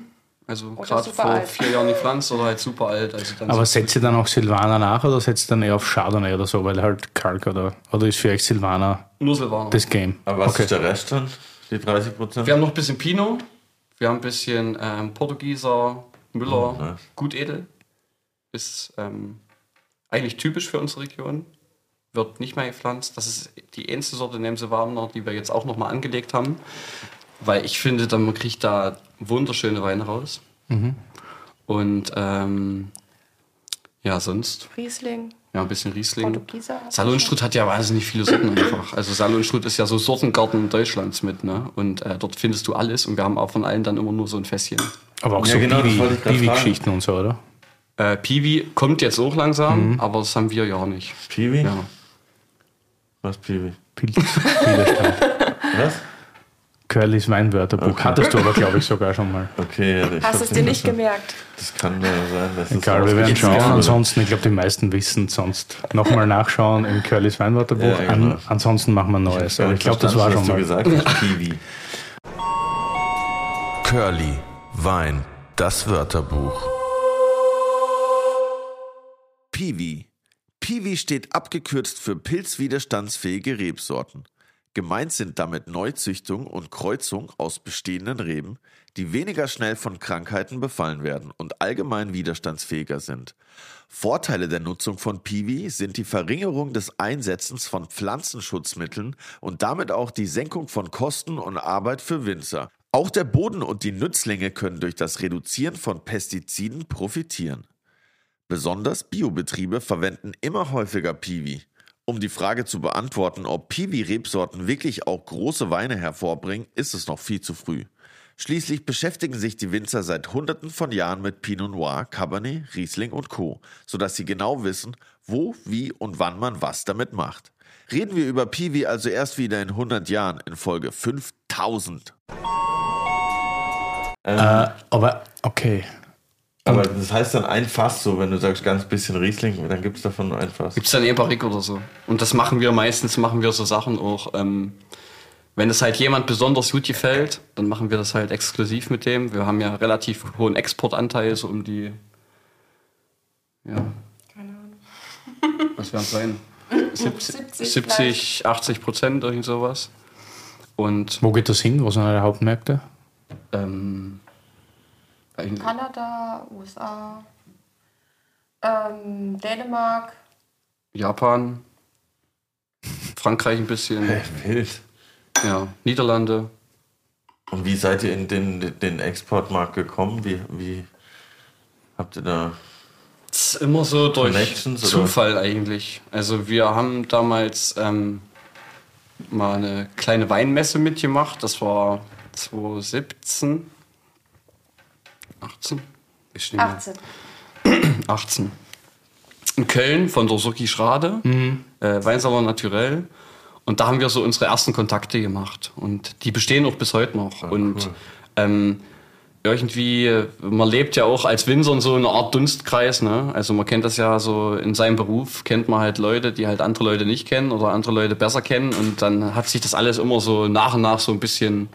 also gerade vor alt. vier Jahren gepflanzt, oder halt super alt. Also dann Aber setzt ihr dann auch Silvaner nach oder setzt ihr dann eher auf Chardonnay oder so, weil halt Kalk oder, oder ist für euch Silvaner nur Silvaner. das Game? Aber was okay. ist der Rest dann? Die 30 Prozent? Wir haben noch ein bisschen Pinot, wir haben ein bisschen ähm, Portugieser, Müller, Oh, nice. gut edel. Ist ähm, eigentlich typisch für unsere Region. Wird nicht mehr gepflanzt. Das ist die einzige Sorte neben Silvaner, die wir jetzt auch nochmal angelegt haben. Weil ich finde, dann man kriegt da wunderschöne Weine raus. Mhm. Und ähm, ja, sonst Riesling, ja, ein bisschen Riesling. Salonstrut hat ja wahnsinnig viele Sorten einfach. Also Salonstrut ist ja so Sortengarten Deutschlands mit, ne? Und äh, dort findest du alles und wir haben auch von allen dann immer nur so ein Fässchen. Aber auch Ja, so genau. Piwi-Geschichten und so, oder? Äh, Piwi kommt jetzt auch langsam, aber das haben wir ja nicht. Piwi? Ja. Was Piwi? Pilz. Was? Curlys Weinwörterbuch. Okay. Hattest du aber, glaube ich, sogar schon mal. Okay, ich Hast du es dir nicht verstanden. gemerkt? Das kann ja sein, dass es Egal, wir werden schauen. Ansonsten, ich glaube, die meisten wissen es sonst. Nochmal nachschauen im Curlys Weinwörterbuch. Ja, genau. An, ansonsten machen wir Neues. Ja, Aber ich glaube, das war schon mal. gesagt hast. Piwi. Curly, Wein, das Wörterbuch. Piwi. Piwi steht abgekürzt für pilzwiderstandsfähige Rebsorten. Gemeint sind damit Neuzüchtung und Kreuzung aus bestehenden Reben, die weniger schnell von Krankheiten befallen werden und allgemein widerstandsfähiger sind. Vorteile der Nutzung von Piwi sind die Verringerung des Einsetzens von Pflanzenschutzmitteln und damit auch die Senkung von Kosten und Arbeit für Winzer. Auch der Boden und die Nützlinge können durch das Reduzieren von Pestiziden profitieren. Besonders Biobetriebe verwenden immer häufiger Piwi. Um die Frage zu beantworten, ob Piwi-Rebsorten wirklich auch große Weine hervorbringen, ist es noch viel zu früh. Schließlich beschäftigen sich die Winzer seit Hunderten von Jahren mit Pinot Noir, Cabernet, Riesling und Co., sodass sie genau wissen, wo, wie und wann man was damit macht. Reden wir über Piwi also erst wieder in 100 Jahren in Folge 5000. Äh, aber okay. Aber das heißt dann ein Fass, so wenn du sagst ganz bisschen Riesling, dann gibt es davon nur ein Fass. Gibt es dann Eberik oder so. Und das machen wir meistens, machen wir so Sachen auch, ähm, wenn es halt jemand besonders gut gefällt, dann machen wir das halt exklusiv mit dem. Wir haben ja relativ hohen Exportanteil, so um die. Ja. Keine Ahnung. Was werden es sein? 70, 70 70 80 Prozent, irgend sowas. Und Wo geht das hin? Wo sind eure Hauptmärkte? ähm, Kanada, USA, ähm, Dänemark. Japan, Frankreich ein bisschen, Wild. ja, Niederlande. Und wie seid ihr in den, den Exportmarkt gekommen? Wie, wie habt ihr da. Das ist immer so durch Connections, oder? Zufall eigentlich. Also wir haben damals ähm, mal eine kleine Weinmesse mitgemacht. Das war 2017. 18? Ich nehme 18. 18. In Köln von der Suki Schrade, äh, Weinsalon Naturell. Und da haben wir so unsere ersten Kontakte gemacht. Und die bestehen auch bis heute noch. und ähm, irgendwie, äh, man lebt ja auch als Winzer in so einer Art Dunstkreis. Ne? Also man kennt das ja so in seinem Beruf, kennt man halt Leute, die halt andere Leute nicht kennen oder andere Leute besser kennen. Und dann hat sich das alles immer so nach und nach so ein bisschen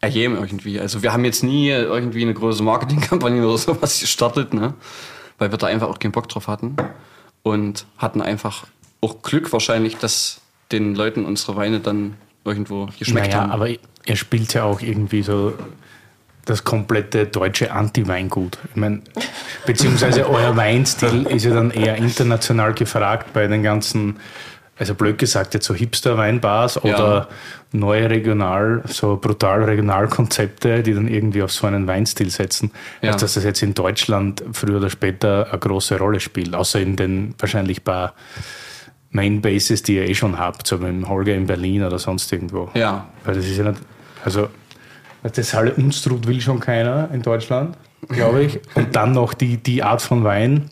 ergeben irgendwie. Also wir haben jetzt nie irgendwie eine große Marketingkampagne oder sowas gestartet, ne? weil wir da einfach auch keinen Bock drauf hatten. Und hatten einfach auch Glück wahrscheinlich, dass den Leuten unsere Weine dann irgendwo geschmeckt naja, haben. aber er spielt ja auch irgendwie so das komplette deutsche Anti-Weingut. Ich meine, beziehungsweise euer Weinstil ist ja dann eher international gefragt bei den ganzen, also blöd gesagt, jetzt so Hipster-Weinbars oder neue regional, so brutal Regionalkonzepte, die dann irgendwie auf so einen Weinstil setzen. Ja. Also, dass das jetzt in Deutschland früher oder später eine große Rolle spielt, außer in den wahrscheinlich paar Main Bases, die ihr eh schon habt, so beim Holger in Berlin oder sonst irgendwo. Ja. Weil das ist ja nicht, also das Halle Unstrut will schon keiner in Deutschland, glaube ich. Und dann noch die, die Art von Wein.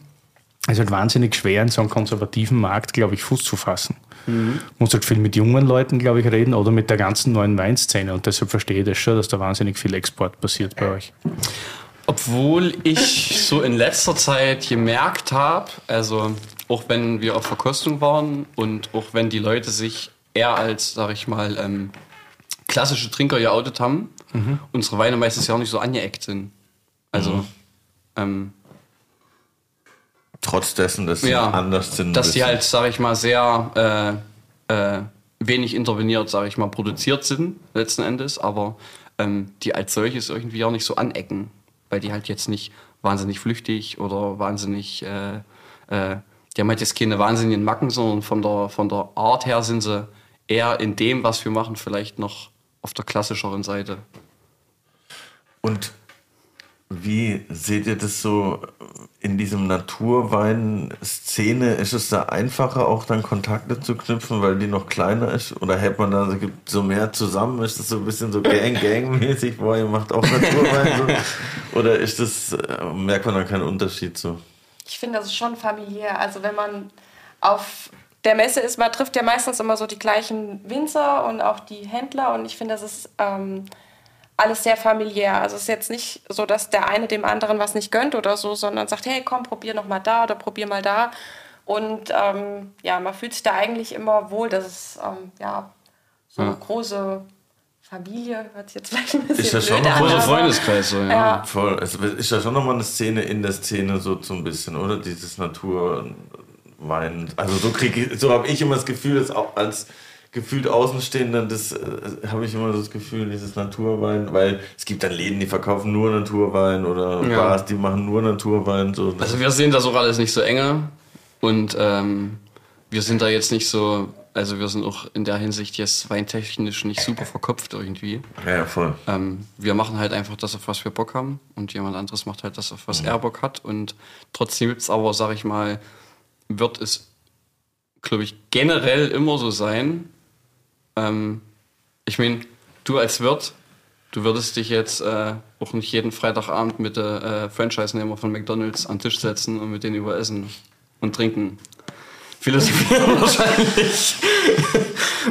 Es ist halt wahnsinnig schwer, in so einem konservativen Markt, glaube ich, Fuß zu fassen. Mhm. Muss halt viel mit jungen Leuten, glaube ich, reden oder mit der ganzen neuen Weinszene. Und deshalb verstehe ich das schon, dass da wahnsinnig viel Export passiert bei euch. Obwohl ich so in letzter Zeit gemerkt habe, also auch wenn wir auf Verkostung waren und auch wenn die Leute sich eher als, sag ich mal, ähm, klassische Trinker geoutet haben, unsere Weine meistens ja auch nicht so angeeckt sind. Also, ähm, Trotz dessen, dass sie ja, anders sind. dass die bisschen. halt, sag ich mal, sehr äh, äh, wenig interveniert, sag ich mal, produziert sind, letzten Endes, aber ähm, die als solches irgendwie auch nicht so anecken, weil die halt jetzt nicht wahnsinnig flüchtig oder wahnsinnig, äh, äh, die haben halt jetzt keine wahnsinnigen Macken, sondern von der, von der Art her sind sie eher in dem, was wir machen, vielleicht noch auf der klassischeren Seite. Und wie seht ihr das so in diesem Naturwein-Szene? Ist es da einfacher, auch dann Kontakte zu knüpfen, weil die noch kleiner ist? Oder hält man da so mehr zusammen? Ist das so ein bisschen so Gang-Gang-mäßig, boah, ihr macht auch Naturwein? So? Oder ist das, äh, merkt man da keinen Unterschied so? Ich finde, das ist schon familiär. Also wenn man auf der Messe ist, man trifft ja meistens immer so die gleichen Winzer und auch die Händler. Und ich finde, das ist ähm, alles sehr familiär. Also es ist jetzt nicht so, dass der eine dem anderen was nicht gönnt oder so, sondern sagt, hey, komm, probier noch mal da oder probier mal da. Und ähm, ja, man fühlt sich da eigentlich immer wohl. Das ist ähm, ja so eine große Familie, hört sich jetzt vielleicht ein bisschen Ist das schon an, großer Freundeskreis, so, ja. Ja. Voll. Es ist ja schon nochmal eine Szene in der Szene so, so ein bisschen, oder? Dieses Naturwein. Also so kriege ich, so habe ich immer das Gefühl, dass auch als gefühlt Außenstehender, das äh, habe ich immer so das Gefühl, dieses Naturwein, weil es gibt dann Läden, die verkaufen nur Naturwein oder Ja. Bars, die machen nur Naturwein. So. Also wir sehen das auch alles nicht so enge und ähm, wir sind da jetzt nicht so, also wir sind auch in der Hinsicht jetzt weintechnisch nicht super verkopft irgendwie. ja, ja, voll. Ähm, wir machen halt einfach das, auf was wir Bock haben und jemand anderes macht halt das, auf was er Bock hat und trotzdem gibt's aber, sag ich mal, wird es, glaube ich, generell immer so sein. Ähm, ich meine, du als Wirt, du würdest dich jetzt äh, auch nicht jeden Freitagabend mit äh, Franchise-Nehmer von McDonalds an den Tisch setzen und mit denen über Essen und Trinken philosophieren wahrscheinlich.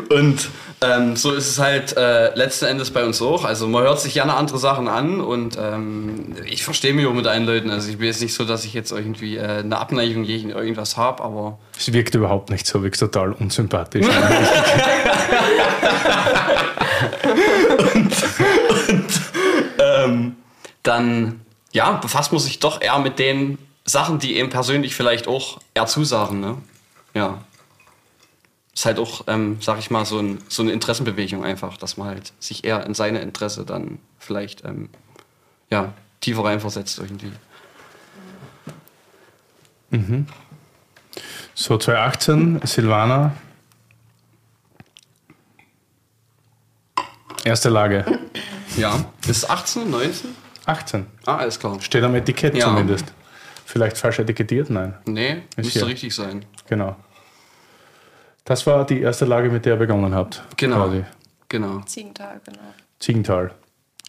und ähm, so ist es halt äh, letzten Endes bei uns auch. Also man hört sich gerne andere Sachen an und ähm, ich verstehe mich auch mit allen Leuten. Also ich bin jetzt nicht so, dass ich jetzt irgendwie äh, eine Abneigung gegen irgendwas habe, aber... Es wirkt überhaupt nicht so, wirkt total unsympathisch. und, und ähm, dann, ja, befasst man sich doch eher mit den Sachen, die eben persönlich vielleicht auch eher zusagen, ne? Ja. Ist halt auch, ähm, sag ich mal, so, ein, so eine Interessenbewegung einfach, dass man halt sich eher in seine Interesse dann vielleicht ähm, ja, tiefer reinversetzt irgendwie. So 2018, Silvana. Erste Lage. Ja. Ist 18, 19? 18. Ah, alles klar. Steht am Etikett Ja. zumindest. Vielleicht falsch etikettiert? Nein. Nee, müsste hier. richtig sein. Genau. Das war die erste Lage, mit der ihr begonnen habt. Genau. Quasi. Genau. Ziegental, genau. Ziegental.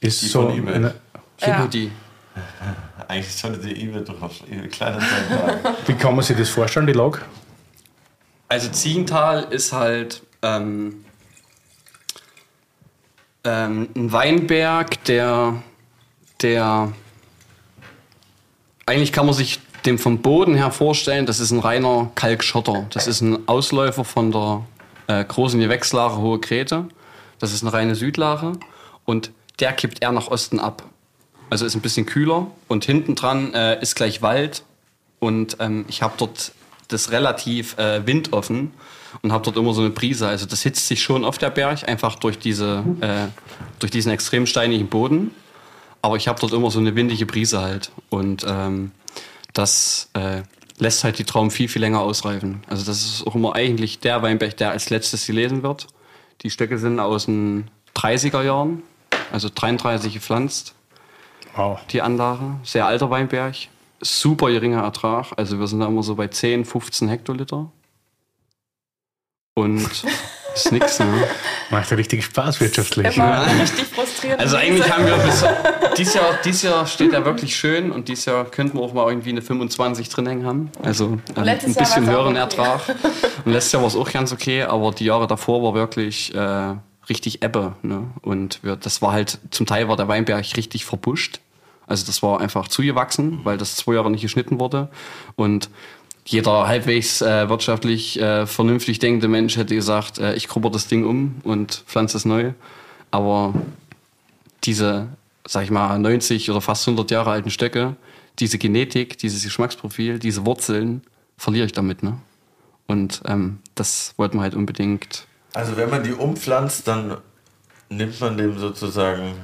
Ist Die so von eine, Super Ja. die. Eigentlich sollte die E-Mail doch auf ihre Kleinanzeigen sagen. Wie kann man sich das vorstellen, die Log? Also Ziegental ist halt ähm, ähm, ein Weinberg, der, der eigentlich kann man sich dem vom Boden her vorstellen, das ist ein reiner Kalkschotter. Das ist ein Ausläufer von der äh, großen Gewächslache Hohe Krete. Das ist eine reine Südlache und der kippt eher nach Osten ab. Also ist ein bisschen kühler und hinten dran äh, ist gleich Wald und ähm, ich habe dort das relativ äh, windoffen und habe dort immer so eine Brise. Also das hitzt sich schon auf der Berg, einfach durch, diese, äh, durch diesen extrem steinigen Boden. Aber ich habe dort immer so eine windige Brise halt. Und ähm, das äh, lässt halt die Trauben viel, viel länger ausreifen. Also das ist auch immer eigentlich der Weinberg, der als letztes gelesen wird. Die Stöcke sind aus den 30er Jahren, also 33 gepflanzt Wow. die Anlage. Sehr alter Weinberg. Super geringer Ertrag. Also wir sind da immer so bei 10, 15 Hektoliter. Und ist nix, ne? Macht ja richtig Spaß wirtschaftlich. Eine richtig frustrierend. Also eigentlich haben wir bis dieses Jahr, dieses Jahr steht er wirklich schön und dieses Jahr könnten wir auch mal irgendwie eine 25 drin hängen haben. Also ein Jahr bisschen höheren okay. Ertrag. Und letztes Jahr war es auch ganz okay, aber die Jahre davor war wirklich äh, richtig Ebbe. Ne? Und wir, das war halt, zum Teil war der Weinberg richtig verbuscht. Also das war einfach zugewachsen, weil das zwei Jahre nicht geschnitten wurde. Und jeder halbwegs äh, wirtschaftlich äh, vernünftig denkende Mensch hätte gesagt, äh, ich grubber das Ding um und pflanze es neu. Aber diese, sag ich mal, 90 oder fast 100 Jahre alten Stöcke, diese Genetik, dieses Geschmacksprofil, diese Wurzeln, verliere ich damit. Ne? Und ähm, das wollten wir halt unbedingt. Also wenn man die umpflanzt, dann nimmt man dem sozusagen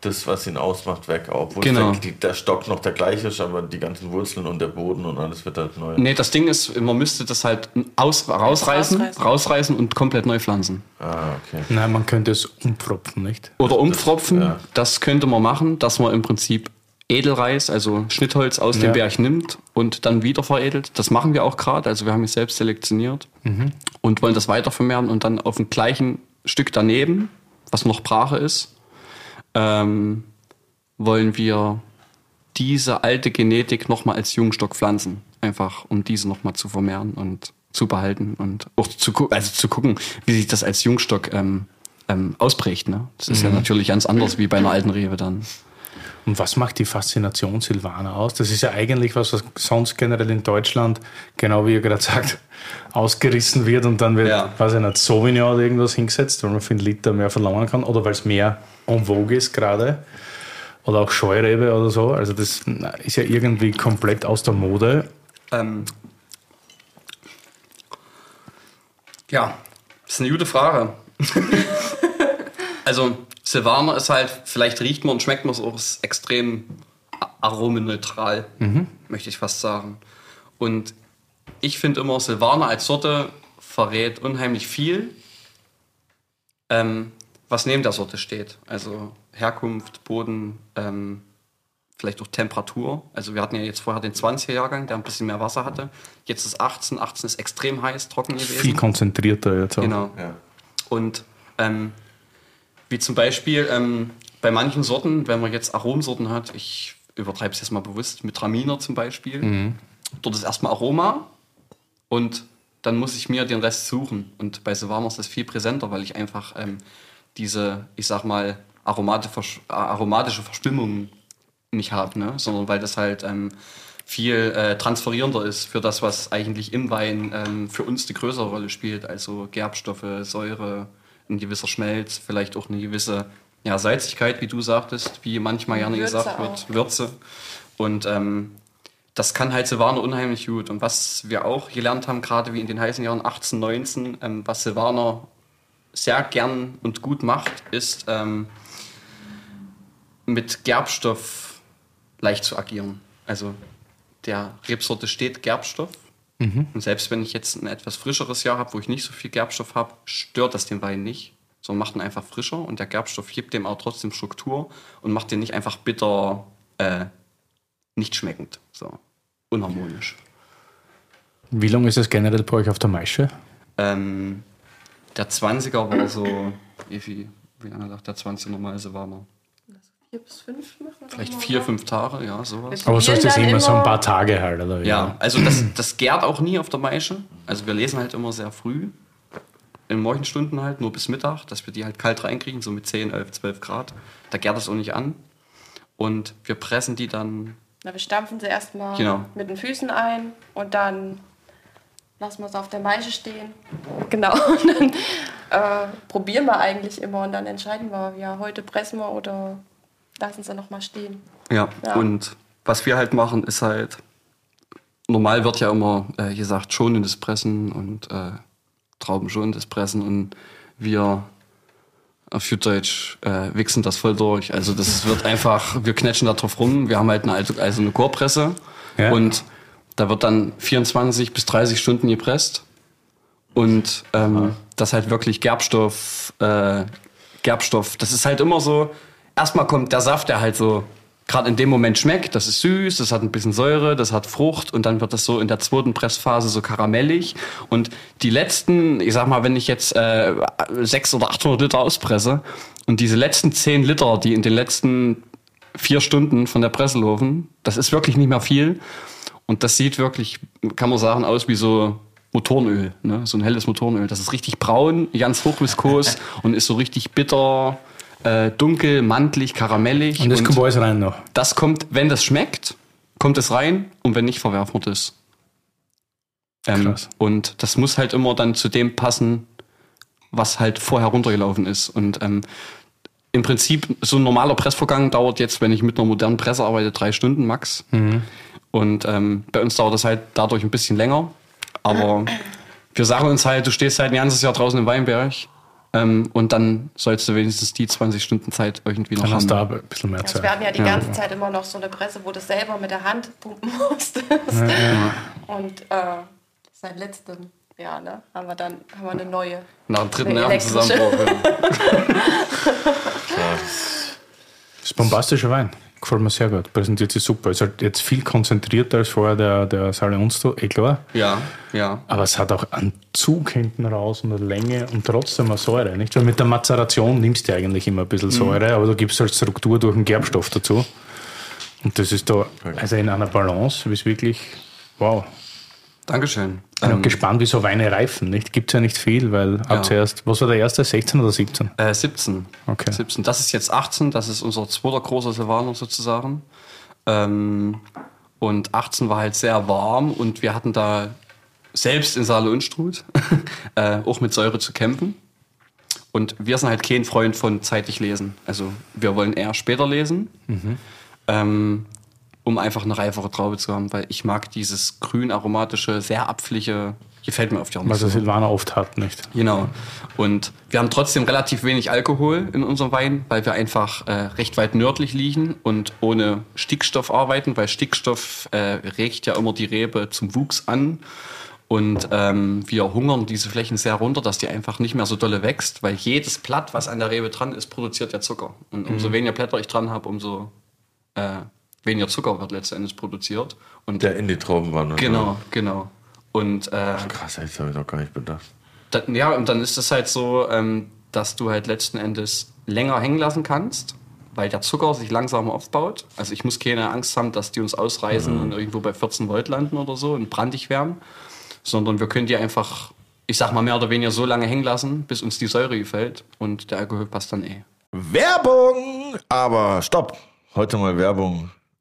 das, was ihn ausmacht, weg. Obwohl Genau. der, die- der Stock noch der gleiche ist, aber die ganzen Wurzeln und der Boden und alles wird halt neu. Nee, das Ding ist, man müsste das halt aus, rausreißen, Rausreißen. rausreißen und komplett neu pflanzen. Ah, okay. Nein, man könnte es umpfropfen, nicht? Oder umpfropfen, ja. das könnte man machen, dass man im Prinzip Edelreis, also Schnittholz aus Ja. dem Berg nimmt und dann wieder veredelt. Das machen wir auch gerade, also wir haben es selbst selektioniert und wollen das weiter vermehren und dann auf dem gleichen Stück daneben, was noch Brache ist, ähm, wollen wir diese alte Genetik nochmal als Jungstock pflanzen. Einfach, um diese nochmal zu vermehren und zu behalten und auch zu, also zu gucken, wie sich das als Jungstock ähm, ähm, ausprägt. Ne? Das ist ja natürlich ganz anders wie bei einer alten Rewe dann. Und was macht die Faszination Silvaner aus? Das ist ja eigentlich was, was sonst generell in Deutschland, genau wie ihr gerade sagt, ausgerissen wird und dann wird, Ja. weiß ich nicht, Sauvignon oder irgendwas hingesetzt, weil man für einen Liter mehr verlangen kann oder weil es mehr en vogue ist gerade. Oder auch Scheurebe oder so. Also das ist ja irgendwie komplett aus der Mode. Ähm, ja, das ist eine gute Frage. also, Silvaner ist halt, vielleicht riecht man und schmeckt man es auch, extrem a- aromenneutral, möchte ich fast sagen. Und ich finde immer, Silvaner als Sorte verrät unheimlich viel, ähm, was neben der Sorte steht. Also Herkunft, Boden, ähm, vielleicht auch Temperatur. Also wir hatten ja jetzt vorher den 20er Jahrgang, der ein bisschen mehr Wasser hatte. Jetzt ist 18. 18 ist extrem heiß, trocken gewesen. Viel konzentrierter jetzt auch. Genau. Ja. Und ähm, wie zum Beispiel ähm, bei manchen Sorten, wenn man jetzt Aromsorten hat, ich übertreibe es jetzt mal bewusst, mit Traminer zum Beispiel, dort ist erstmal Aroma und dann muss ich mir den Rest suchen. Und bei Silvaner ist das viel präsenter, weil ich einfach ähm, diese, ich sag mal, aromatische Verstimmung nicht habe, ne? sondern weil das halt ähm, viel äh, transferierender ist für das, was eigentlich im Wein ähm, für uns die größere Rolle spielt. Also Gerbstoffe, Säure, ein gewisser Schmelz, vielleicht auch eine gewisse ja, Salzigkeit, wie du sagtest, wie manchmal gerne Würze gesagt auch. wird, Würze. Und ähm, das kann halt Silvaner unheimlich gut. Und was wir auch gelernt haben, gerade wie in den heißen Jahren 18, 19, ähm, was Silvaner sehr gern und gut macht, ist ähm, mit Gerbstoff leicht zu agieren. Also der Rebsorte steht Gerbstoff. Und selbst wenn ich jetzt ein etwas frischeres Jahr habe, wo ich nicht so viel Gerbstoff habe, stört das den Wein nicht, sondern macht ihn einfach frischer und der Gerbstoff gibt dem auch trotzdem Struktur und macht den nicht einfach bitter, äh, nicht schmeckend, so unharmonisch. Wie lange ist das generell bei euch auf der Maische? Ähm, der 20er war so, wie, viel- wie lange sagt der 20er normalerweise war man? Vier bis fünf machen Vielleicht mal, vier, fünf Tage, ja, sowas. Aber so ist das immer so ein paar Tage halt, oder? wie? Ja, also das, das gärt auch nie auf der Maische. Also wir lesen halt immer sehr früh, in Morgenstunden halt, nur bis Mittag, dass wir die halt kalt reinkriegen, so mit 10, 11, 12 Grad. Da gärt das auch nicht an. Und wir pressen die dann, Na, wir stampfen sie erstmal Genau. mit den Füßen ein und dann lassen wir es auf der Maische stehen. Genau. Und dann äh, probieren wir eigentlich immer und dann entscheiden wir, ja, heute pressen wir oder lassen sie nochmal stehen. ja. Ja. Und was wir halt machen, ist halt, normal wird ja immer äh, gesagt, schonendes Pressen und äh, Trauben schonendes Pressen und wir auf gut Deutsch äh, wichsen das voll durch. Also das wird einfach, wir knetschen da drauf rum. Wir haben halt eine alte, also eine Chorpresse Ja. und da wird dann 24 bis 30 Stunden gepresst und ähm, das halt wirklich Gerbstoff, äh, Gerbstoff. Das ist halt immer so. Erstmal kommt der Saft, der halt so gerade in dem Moment schmeckt. Das ist süß, das hat ein bisschen Säure, das hat Frucht und dann wird das so in der zweiten Pressphase so karamellig. Und die letzten, ich sag mal, wenn ich jetzt äh, 600 oder 800 Liter auspresse und diese letzten 10 Liter, die in den letzten vier Stunden von der Presse laufen, das ist wirklich nicht mehr viel. Und das sieht wirklich, kann man sagen, aus wie so Motorenöl, ne? so ein helles Motorenöl. Das ist richtig braun, ganz hochviskos und ist so richtig bitter, äh, dunkel, mantlig, karamellig. Und das kommt alles rein noch. das kommt, wenn das schmeckt, kommt es rein und wenn nicht, verwerfen wir das. Ähm, Krass. und das muss halt immer dann zu dem passen, was halt vorher runtergelaufen ist. Und ähm, im Prinzip, so ein normaler Pressvorgang dauert jetzt, wenn ich mit einer modernen Presse arbeite, drei Stunden max. Und ähm, bei uns dauert das halt dadurch ein bisschen länger. Aber wir sagen uns halt, du stehst halt ein ganzes Jahr draußen im Weinberg ähm, und dann sollst du wenigstens die 20 Stunden Zeit irgendwie noch Dann hast haben. du da ein bisschen mehr Also Zeit. wir hatten ja die Ja. ganze Zeit immer noch so eine Presse, wo du selber mit der Hand pumpen musstest. Und äh, seit letztem Jahr ne, haben wir dann haben wir eine neue. Nach dem dritten Nervenzusammenbruch. Ja. Das ist bombastischer Wein. Gefällt mir sehr gut. Präsentiert sich super. Ist halt jetzt viel konzentrierter als vorher der, der Sale Unsto, eh klar. ja, ja. Aber es hat auch einen Zug hinten raus und eine Länge und trotzdem eine Säure. Nicht? Weil mit der Mazeration nimmst du eigentlich immer ein bisschen Säure, aber du gibst halt Struktur durch den Gerbstoff dazu. Und das ist da also in einer Balance, wie es wirklich, wow. Dankeschön. Ich bin Ähm, gespannt, wie so Weine reifen. Nicht? Gibt es ja nicht viel, weil ab Ja. zuerst, was war der erste, 16 oder 17? äh, 17. Okay. 17. Das ist jetzt 18, das ist unser zweiter großer Silvaner sozusagen. Ähm, und 18 war halt sehr warm und wir hatten da selbst in Saale Unstrut äh, auch mit Säure zu kämpfen. Und wir sind halt kein Freund von zeitig lesen. Also wir wollen eher später lesen, ähm, um einfach eine reifere Traube zu haben, weil ich mag dieses grün aromatische, sehr apfliche, gefällt mir auf die Hand. Was der Silvaner oft hat, nicht? Genau. Und wir haben trotzdem relativ wenig Alkohol in unserem Wein, weil wir einfach äh, recht weit nördlich liegen und ohne Stickstoff arbeiten, weil Stickstoff äh, regt ja immer die Rebe zum Wuchs an. Und ähm, wir hungern diese Flächen sehr runter, dass die einfach nicht mehr so dolle wächst, weil jedes Blatt, was an der Rebe dran ist, produziert ja Zucker. Und umso weniger Blätter ich dran habe, umso äh, weniger Zucker wird letztendlich produziert. Und Der in die Trauben wandert. genau, genau. Und äh, Krass, das habe ich noch gar nicht bedacht. da, ja, und dann ist es halt so, ähm, dass du halt letzten Endes länger hängen lassen kannst, weil der Zucker sich langsamer aufbaut. Also ich muss keine Angst haben, dass die uns ausreißen und irgendwo bei 14 Volt landen oder so und brandig werden, sondern wir können die einfach, ich sag mal mehr oder weniger so lange hängen lassen, bis uns die Säure gefällt und der Alkohol passt dann eh. Werbung! Aber stopp! Heute mal Werbung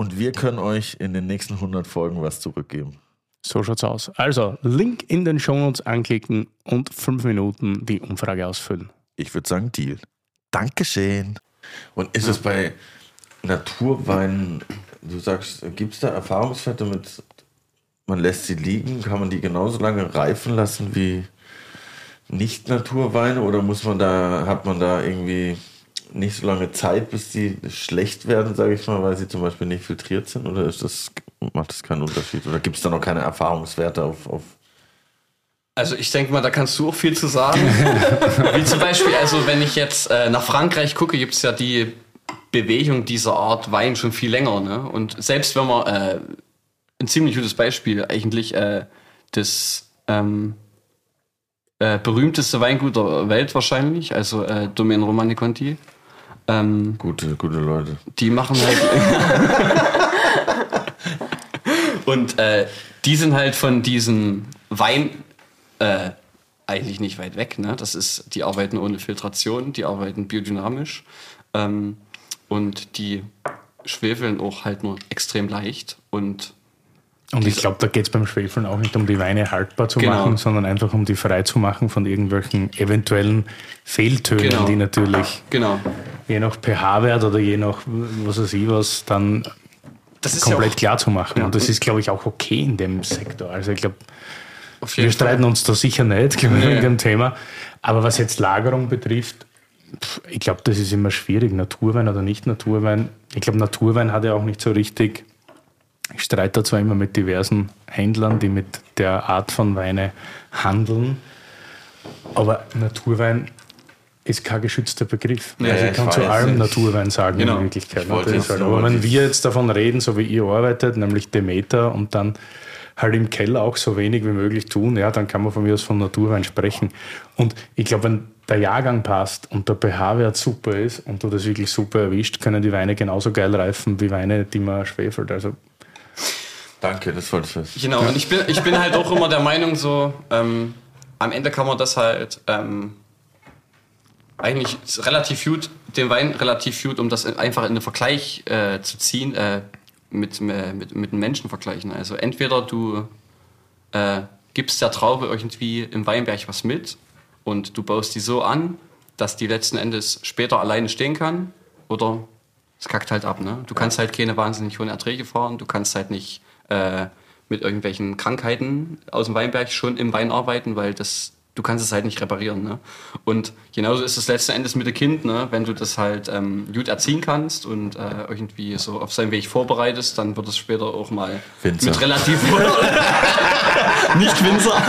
und wir können euch in den nächsten 100 Folgen was zurückgeben. So schaut's aus. Also Link in den Shownotes anklicken und fünf Minuten die Umfrage ausfüllen. Ich würde sagen, Deal. Dankeschön. Und ist es bei Naturweinen, du sagst, gibt es da Erfahrungswerte mit, man lässt sie liegen, kann man die genauso lange reifen lassen wie nicht Naturweine oder muss man da, hat man da irgendwie nicht so lange Zeit, bis die schlecht werden, sage ich mal, weil sie zum Beispiel nicht filtriert sind? Oder ist das, macht das keinen Unterschied? Oder gibt es da noch keine Erfahrungswerte auf, auf Also ich denke mal, da kannst du auch viel zu sagen. Wie zum Beispiel, also wenn ich jetzt äh, nach Frankreich gucke, gibt es ja die Bewegung dieser Art Wein schon viel länger. Ne? Und selbst wenn man, äh, ein ziemlich gutes Beispiel eigentlich, äh, das ähm, äh, berühmteste Weingut der Welt wahrscheinlich, also äh, Domaine Romane Conti. Ähm, gute, gute Leute? die machen halt. und äh, die sind halt von diesem Wein äh, eigentlich nicht weit weg. Ne? Das ist, die arbeiten ohne Filtration, die arbeiten biodynamisch ähm, und die schwefeln auch halt nur extrem leicht und Und ich glaube, da geht es beim Schwefeln auch nicht um die Weine haltbar zu Genau. machen, sondern einfach um die frei zu machen von irgendwelchen eventuellen Fehltönen, Genau. die natürlich genau. je nach pH-Wert oder je nach was weiß ich was dann komplett ja klar zu machen. Ja. Und das ist, glaube ich, auch okay in dem Sektor. Also ich glaube, auch wir streiten uns da sicher nicht Nee. in dem Thema. Aber was jetzt Lagerung betrifft, ich glaube, das ist immer schwierig. Naturwein oder nicht Naturwein. Ich glaube, Naturwein hat ja auch nicht so richtig. Ich streite da zwar immer mit diversen Händlern, die mit der Art von Weine handeln, aber Naturwein ist kein geschützter Begriff. Nee, also ich ich kann zu weiß. allem Naturwein sagen Genau. in Wirklichkeit. Ich nur aber wenn wir jetzt davon reden, so wie ihr arbeitet, nämlich Demeter und dann halt im Keller auch so wenig wie möglich tun, ja, dann kann man von mir aus von Naturwein sprechen. Und ich glaube, wenn der Jahrgang passt und der pH-Wert super ist und du das wirklich super erwischt, können die Weine genauso geil reifen wie Weine, die man schwefelt. Also Danke, das wollte ich wissen. Genau, und ich bin, ich bin halt auch immer der Meinung, so, ähm, am Ende kann man das halt ähm, eigentlich relativ gut, den Wein relativ gut, um das in- einfach in den Vergleich äh, zu ziehen, äh, mit, äh, mit, mit einem Menschen vergleichen. Also entweder du äh, gibst der Traube irgendwie im Weinberg was mit und du baust die so an, dass die letzten Endes später alleine stehen kann, oder es kackt halt ab. Ne? Du kannst halt keine wahnsinnig hohen Erträge fahren, du kannst halt nicht äh, mit irgendwelchen Krankheiten aus dem Weinberg schon im Wein arbeiten, weil das du kannst es halt nicht reparieren. Ne? Und genauso ist es letzten Endes mit dem Kind, ne? wenn du das halt ähm, gut erziehen kannst und äh, irgendwie so auf seinen Weg vorbereitest, dann wird es später auch mal Winzer. mit relativ nicht Winzer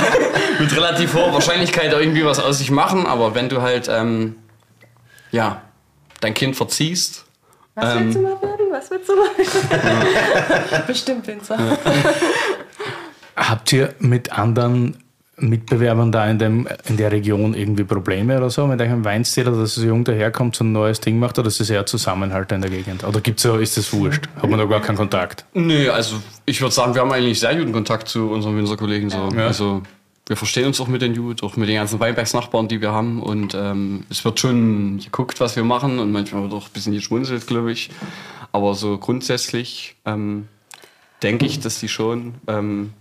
mit relativ hoher Wahrscheinlichkeit irgendwie was aus sich machen, aber wenn du halt ähm, ja dein Kind verziehst, Was willst du mal werden? Was willst du mal werden? Bestimmt Winzer. Habt ihr mit anderen Mitbewerbern da in, dem, in der Region irgendwie Probleme oder so mit einem Weinstil oder dass so jung daherkommt, so ein neues Ding macht oder ist das eher Zusammenhalt in der Gegend? Oder gibt's so, ist das wurscht? Hat man da gar keinen Kontakt? Nö, also ich würde sagen, wir haben eigentlich sehr guten Kontakt zu unseren Winzerkollegen. So. Ja. Also wir verstehen uns auch mit den Jud, auch mit den ganzen Weinbergsnachbarn, die wir haben. Und ähm, es wird schon geguckt, was wir machen und manchmal wird auch ein bisschen geschmunzelt, glaube ich. Aber so grundsätzlich ähm, denke ich, dass die schon, ähm,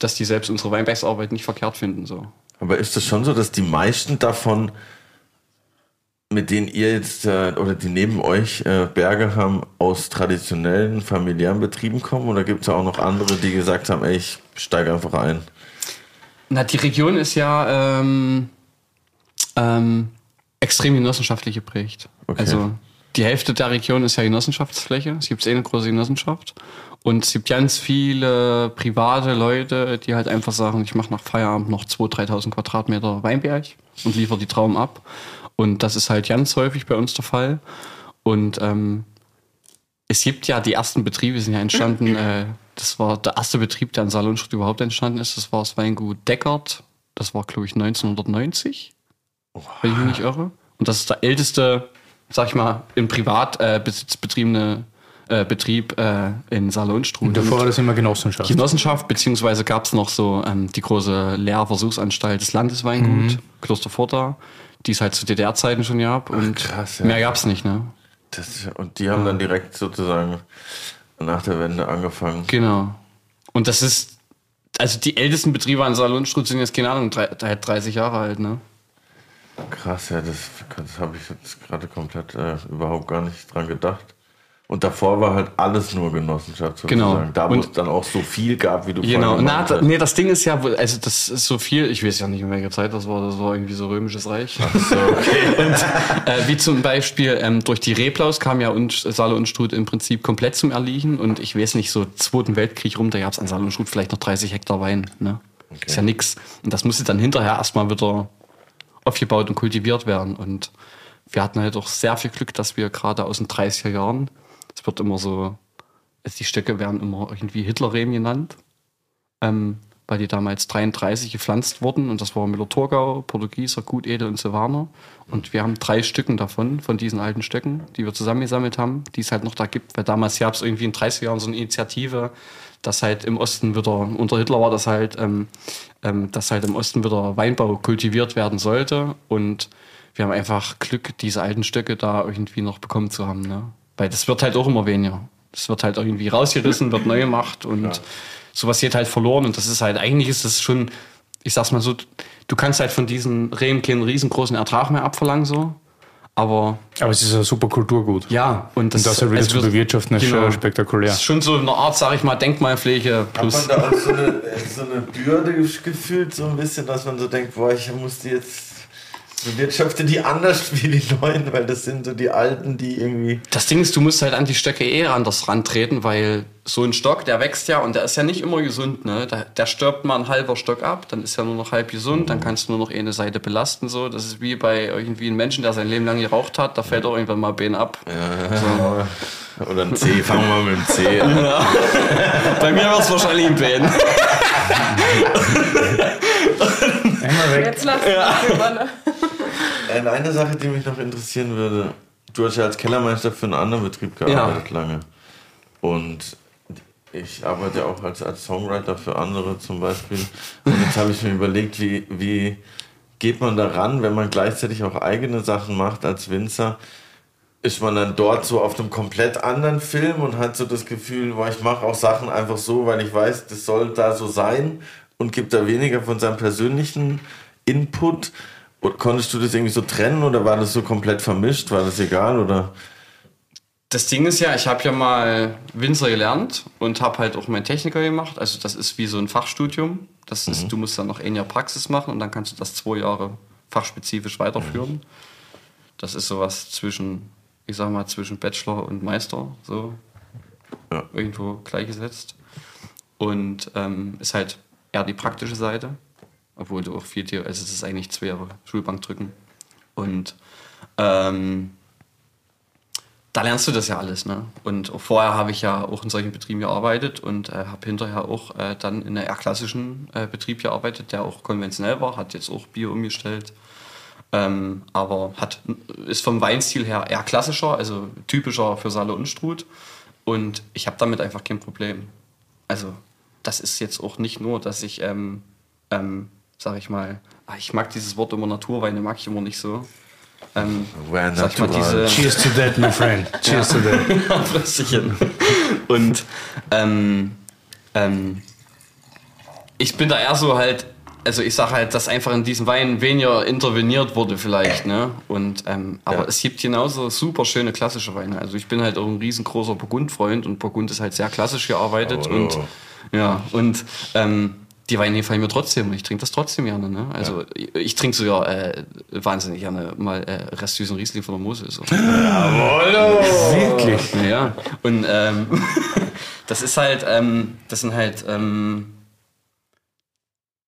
dass die selbst unsere Weinbergsarbeit nicht verkehrt finden. So. Aber ist es schon so, dass die meisten davon, mit denen ihr jetzt äh, oder die neben euch äh, Berge haben, aus traditionellen familiären Betrieben kommen? Oder gibt es auch noch andere, die gesagt haben, ey, ich steige einfach ein? Na, die Region ist ja ähm, ähm, extrem genossenschaftlich geprägt. Okay. Also die Hälfte der Region ist ja Genossenschaftsfläche. Es gibt eh eine große Genossenschaft. Und es gibt ganz viele private Leute, die halt einfach sagen, ich mache nach Feierabend noch 2.000, 3.000 Quadratmeter Weinberg und liefere die Trauben ab. Und das ist halt ganz häufig bei uns der Fall. Und ähm, es gibt ja die ersten Betriebe, sind ja entstanden. äh, das war der erste Betrieb, der in Salonstadt überhaupt entstanden ist. Das war das Weingut Deckert. Das war, glaube ich, 1990, wenn ich mich nicht irre. Und das ist der älteste, sag ich mal, in Privatbesitz betriebene äh, Betrieb äh, in Salonstruh. Und davor war das immer Genossenschaft. Genossenschaft, beziehungsweise gab es noch so ähm, die große Lehrversuchsanstalt des Landesweingut, Klosterforta, die es halt zu DDR-Zeiten schon gab. Und krass, ja. mehr gab es nicht, ne? Das, ja- und die haben dann direkt sozusagen nach der Wende angefangen. Genau. Und das ist, also die ältesten Betriebe an Salonstruth sind jetzt, keine Ahnung, drei- drei- 30 Jahre alt, ne? Krass, ja, das, das habe ich jetzt gerade komplett äh, überhaupt gar nicht dran gedacht. Und davor war halt alles nur Genossenschaft sozusagen. Genau. Da, wo es dann auch so viel gab, wie du Genau, vorhin na, da, nee, das Ding ist ja, also das ist so viel, ich weiß ja nicht, in welcher Zeit das war, das war irgendwie so römisches Reich. So, okay. Und äh, wie zum Beispiel ähm, durch die Replaus kam ja und, Saale und Struth im Prinzip komplett zum Erliegen und ich weiß nicht, so Zweiten Weltkrieg rum, da gab es an Saale und Struth vielleicht noch 30 Hektar Wein. Ne? Ist ja nix. Und das musste dann hinterher erstmal wieder aufgebaut und kultiviert werden. Und wir hatten halt auch sehr viel Glück, dass wir gerade aus den 30er Jahren, es wird immer so, also die Stöcke werden immer irgendwie Hitlerrehm genannt ähm, weil die damals 33 gepflanzt wurden und das war Müller-Thurgau, Portugieser, Gutedel und Silvaner. Und wir haben drei Stücken davon, von diesen alten Stöcken, die wir zusammengesammelt haben, die es halt noch da gibt, weil damals gab es irgendwie in 30 Jahren so eine Initiative, dass halt im Osten wieder, unter Hitler war das halt, ähm, ähm, dass halt im Osten wieder Weinbau kultiviert werden sollte und wir haben einfach Glück, diese alten Stöcke da irgendwie noch bekommen zu haben, ne? Weil das wird halt auch immer weniger. Das wird halt irgendwie rausgerissen, wird neu gemacht und sowas geht halt verloren und das ist halt, eigentlich ist das schon, ich sag's mal so, du kannst halt von diesen Reben keinen riesengroßen Ertrag mehr abverlangen, so. Aber Aber es ist ein super Kulturgut. ja, und das, Und das halt wieder es zu bewirtschaften, ist genau. schon spektakulär. Das ist schon so eine Art, sag ich mal, Denkmalpflege Hat plus. man da auch so eine, so eine Bürde gefühlt, so ein bisschen, dass man so denkt, boah, ich muss die jetzt bewirtschafte die anders wie die neuen, weil das sind so die alten, die irgendwie. Das Ding ist, du musst halt an die Stöcke eh anders rantreten, weil so ein Stock, der wächst ja und der ist ja nicht immer gesund, ne? Der, der stirbt mal ein halber Stock ab, dann ist er nur noch halb gesund, dann kannst du nur noch eine Seite belasten, so. Das ist wie bei irgendwie einem Menschen, der sein Leben lang geraucht hat, da fällt auch irgendwann mal Bein ab. Oder ein C, fangen wir mal mit dem C an. Bei mir war es wahrscheinlich ein weg. Jetzt lass ja. drüber, ne? Äh, Eine Sache, die mich noch interessieren würde, du hast ja als Kellermeister für einen anderen Betrieb gearbeitet lange. Und ich arbeite ja auch als, als Songwriter für andere zum Beispiel. Und jetzt habe ich mir überlegt, wie, wie geht man da ran, wenn man gleichzeitig auch eigene Sachen macht als Winzer? Ist man dann dort so auf einem komplett anderen Film und hat so das Gefühl, boah, ich mache auch Sachen einfach so, weil ich weiß, das soll da so sein und gibt da weniger von seinem persönlichen Input? Und konntest du das irgendwie so trennen oder war das so komplett vermischt? War das egal oder? Das Ding ist ja, ich habe ja mal Winzer gelernt und habe halt auch meinen Techniker gemacht. Also das ist wie so ein Fachstudium. Das ist, du musst dann noch ein Jahr Praxis machen und dann kannst du das zwei Jahre fachspezifisch weiterführen. Das ist sowas zwischen, ich sag mal, zwischen Bachelor und Meister, so Ja. irgendwo gleichgesetzt. Und ähm, ist halt eher die praktische Seite, obwohl du auch viel, Theo- also es ist eigentlich zwei Jahre Schulbank drücken. Und ähm, da lernst du das ja alles. Ne? Und vorher habe ich ja auch in solchen Betrieben gearbeitet und äh, habe hinterher auch äh, dann in einem eher klassischen äh, Betrieb gearbeitet, der auch konventionell war, hat jetzt auch Bier umgestellt. Ähm, aber hat, ist vom Weinstil her eher klassischer, also typischer für Saale und Struth. Und ich habe damit einfach kein Problem. Also, das ist jetzt auch nicht nur, dass ich, ähm, ähm, sag ich mal, ah, ich mag dieses Wort immer Naturweine, mag ich immer nicht so. Ähm, Well, sag ich mal, diese, Cheers to that, my friend. Cheers to that. Und ähm, ähm, ich bin da eher so halt, also ich sage halt, dass einfach in diesem Wein weniger interveniert wurde vielleicht, ne? Und ähm, aber Ja. es gibt genauso super schöne klassische Weine. Also ich bin halt auch ein riesengroßer Burgund-Freund und Burgund ist halt sehr klassisch gearbeitet Oh, und oh. ja und ähm, die Weine gefallen mir trotzdem und ich trinke das trotzdem gerne. Ne? Also ich, ich trinke sogar äh, wahnsinnig gerne mal äh, Restsüßen Riesling von der Mosel. So. Wirklich. Ja, und ähm, das ist halt, ähm, das sind halt, ähm,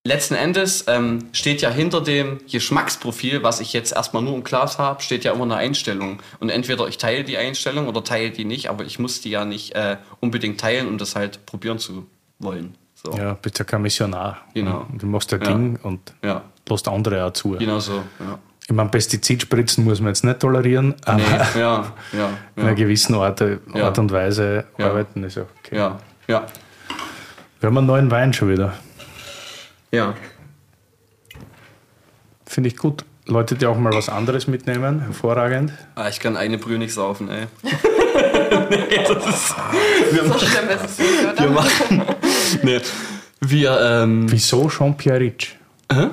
letzten Endes ähm, steht ja hinter dem Geschmacksprofil, was ich jetzt erstmal nur im Glas habe, steht ja immer eine Einstellung. Und entweder ich teile die Einstellung oder teile die nicht, aber ich muss die ja nicht äh, unbedingt teilen, um das halt probieren zu wollen. So. Ja, bist ja kein Missionar. Genau. Du machst dein Ja. Ding und Ja, lässt andere auch zu. genau so. Ja. Ich meine, Pestizidspritzen muss man jetzt nicht tolerieren, aber Nee, ja, ja, in einer gewissen Art, Ja. Art und Weise arbeiten ist ja okay. ja, ja, Wir haben einen neuen Wein schon wieder. ja. Finde ich gut. Leute, die auch mal was anderes mitnehmen, hervorragend. Ah, ich kann eine Brühe nicht saufen, ey. So schlimm ist es nicht, oder? Wir machen. nee. Wir, ähm. Wieso Jean-Pierre Rich? Hä?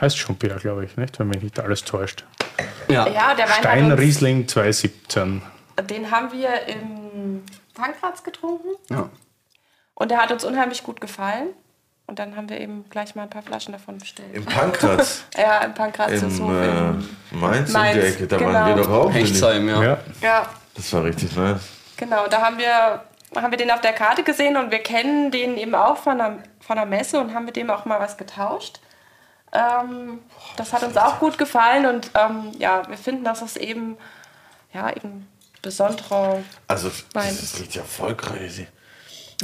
Heißt Jean-Pierre, glaube ich, nicht? Wenn mich nicht alles täuscht. Ja. Ja, der Wein Stein Riesling 2017. den haben wir im Pankratz getrunken ja. und der hat uns unheimlich gut gefallen. Und dann haben wir eben gleich mal ein paar Flaschen davon bestellt. Im Pankratz, Ja, im Pankratz im ist so. äh, in- Mainz, Mainz, um die Ecke, da genau. waren wir doch auch. Hechtsheim, ja. Ja. Ja, Das war richtig nice. genau. Da haben wir, haben wir den auf der Karte gesehen und wir kennen den eben auch von der, von der Messe und haben mit dem auch mal was getauscht. Ähm, das hat uns auch gut gefallen und ähm, ja, wir finden, dass das eben ja, eben besonderer Also, Wein das riecht ja voll crazy.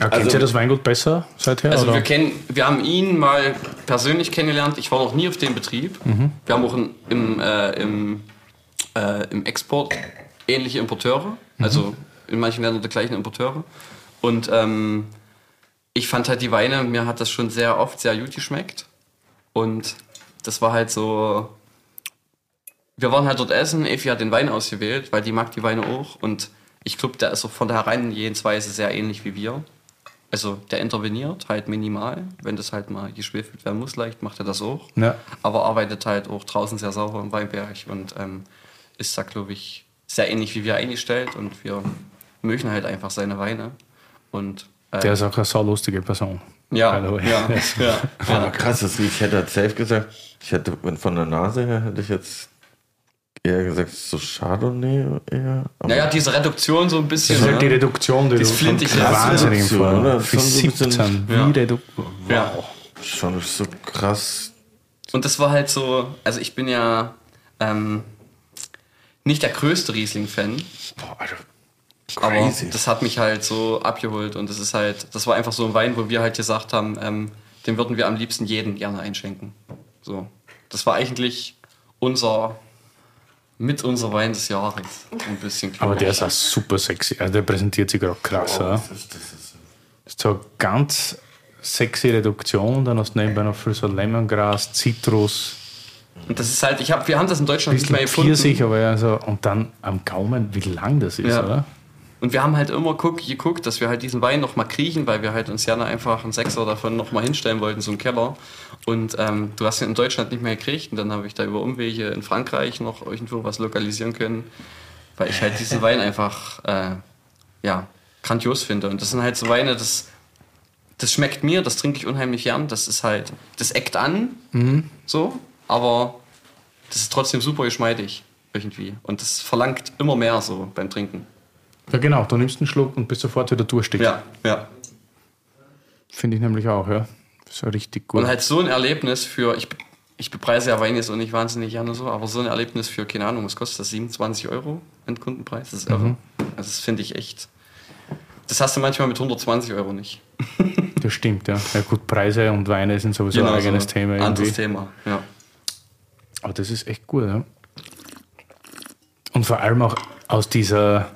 Kennt Also- ihr das Weingut besser seither? Also oder? wir kennen, wir haben ihn mal persönlich kennengelernt. Ich war noch nie auf dem Betrieb. Wir haben auch in, im, äh, im, äh, im Export ähnliche Importeure. Also in manchen Ländern die gleichen Importeure. Und ähm, ich fand halt die Weine, mir hat das schon sehr oft sehr gut geschmeckt. Und das war halt so. Wir waren halt dort essen, Efi hat den Wein ausgewählt, weil die mag die Weine auch. Und ich glaube, der ist auch von der Herangehensweise sehr ähnlich wie wir. Also der interveniert halt minimal, wenn das halt mal geschwefelt werden muss, leicht macht er das auch. Ja. Aber arbeitet halt auch draußen sehr sauber im Weinberg und ähm, ist da, glaube ich, sehr ähnlich wie wir eingestellt und wir mögen halt einfach seine Weine. Und äh, Der ist auch eine saulustige Person. ja, way. ja, ja, Aber ja. krass, das ich hätte halt safe gesagt, ich hätte von der Nase her hätte ich jetzt eher gesagt, so Chardonnay eher. Aber Naja, diese Reduktion so ein bisschen. Das ist halt die ne? Reduktion, die Das du flintig. Wahnsinnig Reduktion, vor. oder? Für Schon so ein bisschen- 17. Ja. Wie Redu Ja. schon so krass. Und das war halt so, also ich bin ja ähm, nicht der größte Riesling-Fan, Boah, Alter. aber Crazy. das hat mich halt so abgeholt und das ist halt, das war einfach so ein Wein, wo wir halt gesagt haben, ähm, den würden wir am liebsten jeden gerne einschenken. So, das war eigentlich unser mit unser Wein des Jahres, ein bisschen. Aber der ist auch super sexy. Also der präsentiert sich gerade krass. Oh, oder? das ist, das ist, ist so eine ganz sexy Reduktion. Dann hast du nebenbei noch viel so Lemongras, Zitrus, Und das ist halt, ich hab, wir haben das in Deutschland nicht mehr gefunden. Pfirsich, aber ja so. Und dann am Gaumen, wie lang das ist, Ja. oder? Und wir haben halt immer guck, geguckt, dass wir halt diesen Wein noch mal kriechen, weil wir halt uns gerne einfach einen Sechser davon noch mal hinstellen wollten, so einen Keller. Und ähm, du hast ihn in Deutschland nicht mehr gekriegt. Und dann habe ich da über Umwege in Frankreich noch irgendwo was lokalisieren können, weil ich halt diesen Wein einfach, äh, ja, grandios finde. Und das sind halt so Weine, das, das schmeckt mir, das trinke ich unheimlich gern. Das ist halt, das eckt an, so, aber das ist trotzdem super geschmeidig irgendwie. Und das verlangt immer mehr so beim Trinken. Ja, genau. Du nimmst einen Schluck und bist sofort wieder durstig. Ja, ja. Finde ich nämlich auch, ja. Das ist ja richtig gut. Und halt so ein Erlebnis für, ich, ich bepreise ja Wein jetzt auch nicht wahnsinnig gerne so, aber so ein Erlebnis für, keine Ahnung, was kostet das? 27 Euro Endkundenpreis? Das ist irre. Also das finde ich echt. Das hast du manchmal mit 120 Euro nicht. Das stimmt, ja. Ja gut, Preise und Weine sind sowieso ein eigenes so Thema. Anderes Irgendwie. Thema, ja. Aber das ist echt gut, ja. Und vor allem auch aus dieser,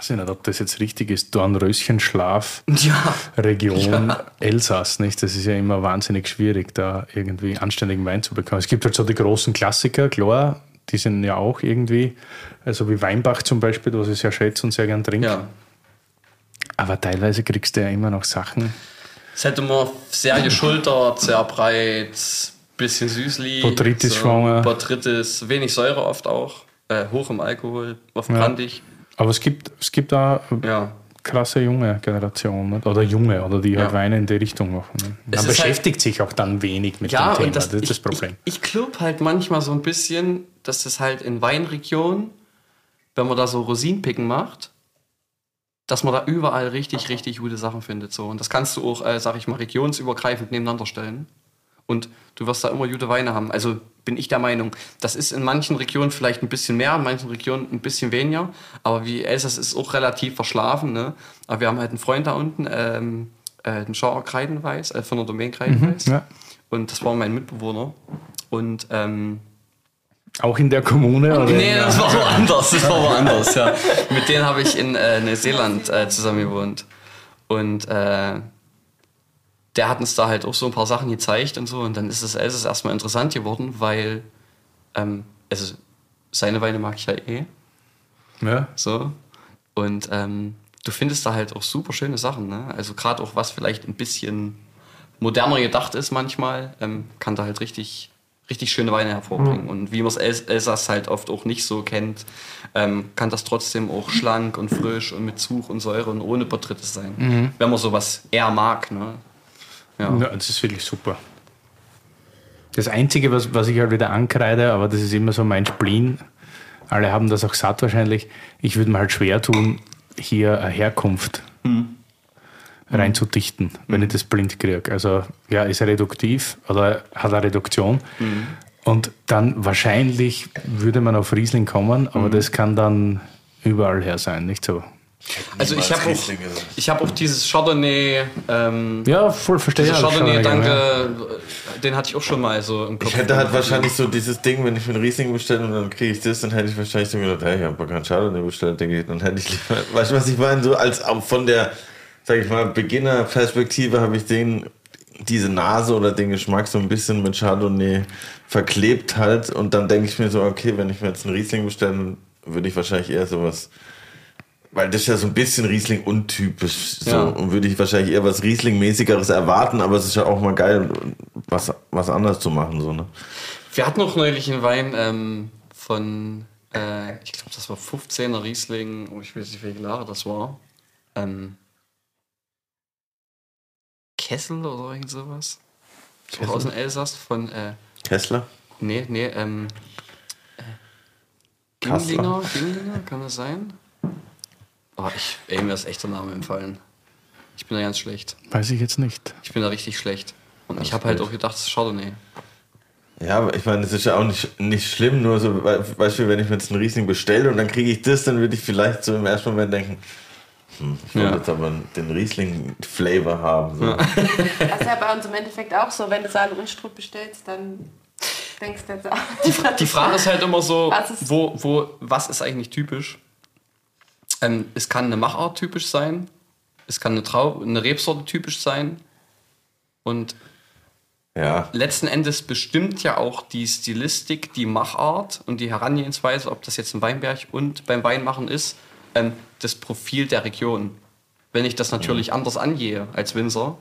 weiß ich nicht, ob das jetzt richtig ist, Dornröschenschlaf. Ja. Region Elsass, nicht? Das ist ja immer wahnsinnig schwierig, da irgendwie anständigen Wein zu bekommen. Es gibt halt so die großen Klassiker, klar, die sind ja auch irgendwie, also wie Weinbach zum Beispiel, was ich sehr schätze und sehr gern trinke. Ja. Aber teilweise kriegst du ja immer noch Sachen. Es hätte immer sehr geschultert, sehr breit, bisschen süßlich. Botrytis schwanger. Botrytis, wenig Säure oft auch. Äh, hoch im Alkohol, oft Ja. brandig. Aber es gibt, es gibt da Ja. krasse junge Generation nicht? oder junge oder die halt Ja. Weine in die Richtung machen. ne? Man halt- beschäftigt sich auch dann wenig mit Ja, dem Thema. das, das ist ich, das Problem. Ich, ich glaube halt manchmal so ein bisschen, dass das halt in Weinregionen, wenn man da so Rosinenpicken macht, dass man da überall richtig, richtig gute Sachen findet. So. Und das kannst du auch, äh, sag ich mal, regionsübergreifend nebeneinander stellen. Und du wirst da immer gute Weine haben. Also bin ich der Meinung, das ist in manchen Regionen vielleicht ein bisschen mehr, in manchen Regionen ein bisschen weniger. Aber wie Elsass ist auch relativ verschlafen. Ne? Aber wir haben halt einen Freund da unten, ähm, äh, den Schauer Kreidenweiß, äh, von der Domain Kreidenweiß. ja. Und das war mein Mitbewohner. Und ähm, Auch in der Kommune? Oder Nee, das war woanders. Das war woanders, ja. Mit denen habe ich in äh, Neuseeland äh, zusammen gewohnt. Und äh, der hat uns da halt auch so ein paar Sachen gezeigt und so. Und dann ist das Elsass erstmal interessant geworden, weil ähm, also seine Weine mag ich ja eh. ja. So. Und ähm, du findest da halt auch super schöne Sachen. Ne? Also gerade auch was vielleicht ein bisschen moderner gedacht ist manchmal, ähm, kann da halt richtig, richtig schöne Weine hervorbringen. Und wie man es Els Elsass halt oft auch nicht so kennt, ähm, kann das trotzdem auch schlank und frisch und mit Zug und Säure und ohne Botrytis sein. Wenn man sowas eher mag. Ne? Ja. Ja, das ist wirklich super. Das Einzige, was, was ich halt wieder ankreide, aber das ist immer so mein Spleen, alle haben das auch satt wahrscheinlich, ich würde mir halt schwer tun, hier eine Herkunft reinzudichten, wenn ich das blind kriege. Also ja, ist er reduktiv oder hat eine Reduktion. Und dann wahrscheinlich würde man auf Riesling kommen, aber das kann dann überall her sein, nicht so. Also ich habe auch, ich hab auch dieses Chardonnay, ähm, Ja, voll verstehe. schon, Chardonnay, ja. danke, den hatte ich auch schon mal so im Kopf. Ich hätte halt wahrscheinlich so dieses Ding, wenn ich mir einen Riesling bestelle und dann kriege ich das, dann hätte ich wahrscheinlich so gedacht, hey, ich habe keinen Chardonnay bestellt, denke ich, dann hätte ich lieber, weißt du, was ich meine? So als auch von der, sag ich mal, Beginnerperspektive habe ich den, diese Nase oder den Geschmack so ein bisschen mit Chardonnay verklebt halt und dann denke ich mir so, okay, wenn ich mir jetzt einen Riesling bestelle, dann würde ich wahrscheinlich eher sowas, weil das ist ja so ein bisschen Riesling untypisch so Ja. und würde ich wahrscheinlich eher was Riesling-mäßigeres erwarten, aber es ist ja auch mal geil, was, was anderes zu machen, so, ne? Wir hatten noch neulich einen Wein ähm, von, äh, ich glaube, das war 15er Riesling, oh, ich weiß nicht, welche Jahre das war. Ähm, Kessel oder irgend sowas. So aus dem Elsass von, äh, Kessler? nee, nee, ähm, äh. Ginglinger, Ginglinger, kann das sein? Oh, ich, ey, mir ist echt der Name empfallen. Ich bin da ganz schlecht. Weiß ich jetzt nicht. Ich bin da richtig schlecht. Und ich habe halt auch gedacht, das ist Chardonnay. Ja, aber ich meine, es ist ja auch nicht, nicht schlimm, nur so, Beispiel, wenn ich mir jetzt einen Riesling bestelle und dann kriege ich das, dann würde ich vielleicht so im ersten Moment denken, hm, ich will Ja. jetzt aber den Riesling-Flavor haben. So. Das ist ja bei uns im Endeffekt auch so. Wenn du Saale und Strupp bestellst, dann denkst du jetzt auch. Die, die Frage ist halt immer so, Was ist- wo, wo, was ist eigentlich typisch? Ähm, es kann eine Machart typisch sein, es kann eine, Trau eine Rebsorte typisch sein. Und Ja, letzten Endes bestimmt ja auch die Stilistik, die Machart und die Herangehensweise, ob das jetzt ein Weinberg und beim Weinmachen ist, ähm, das Profil der Region. Wenn ich das natürlich anders angehe als Winzer,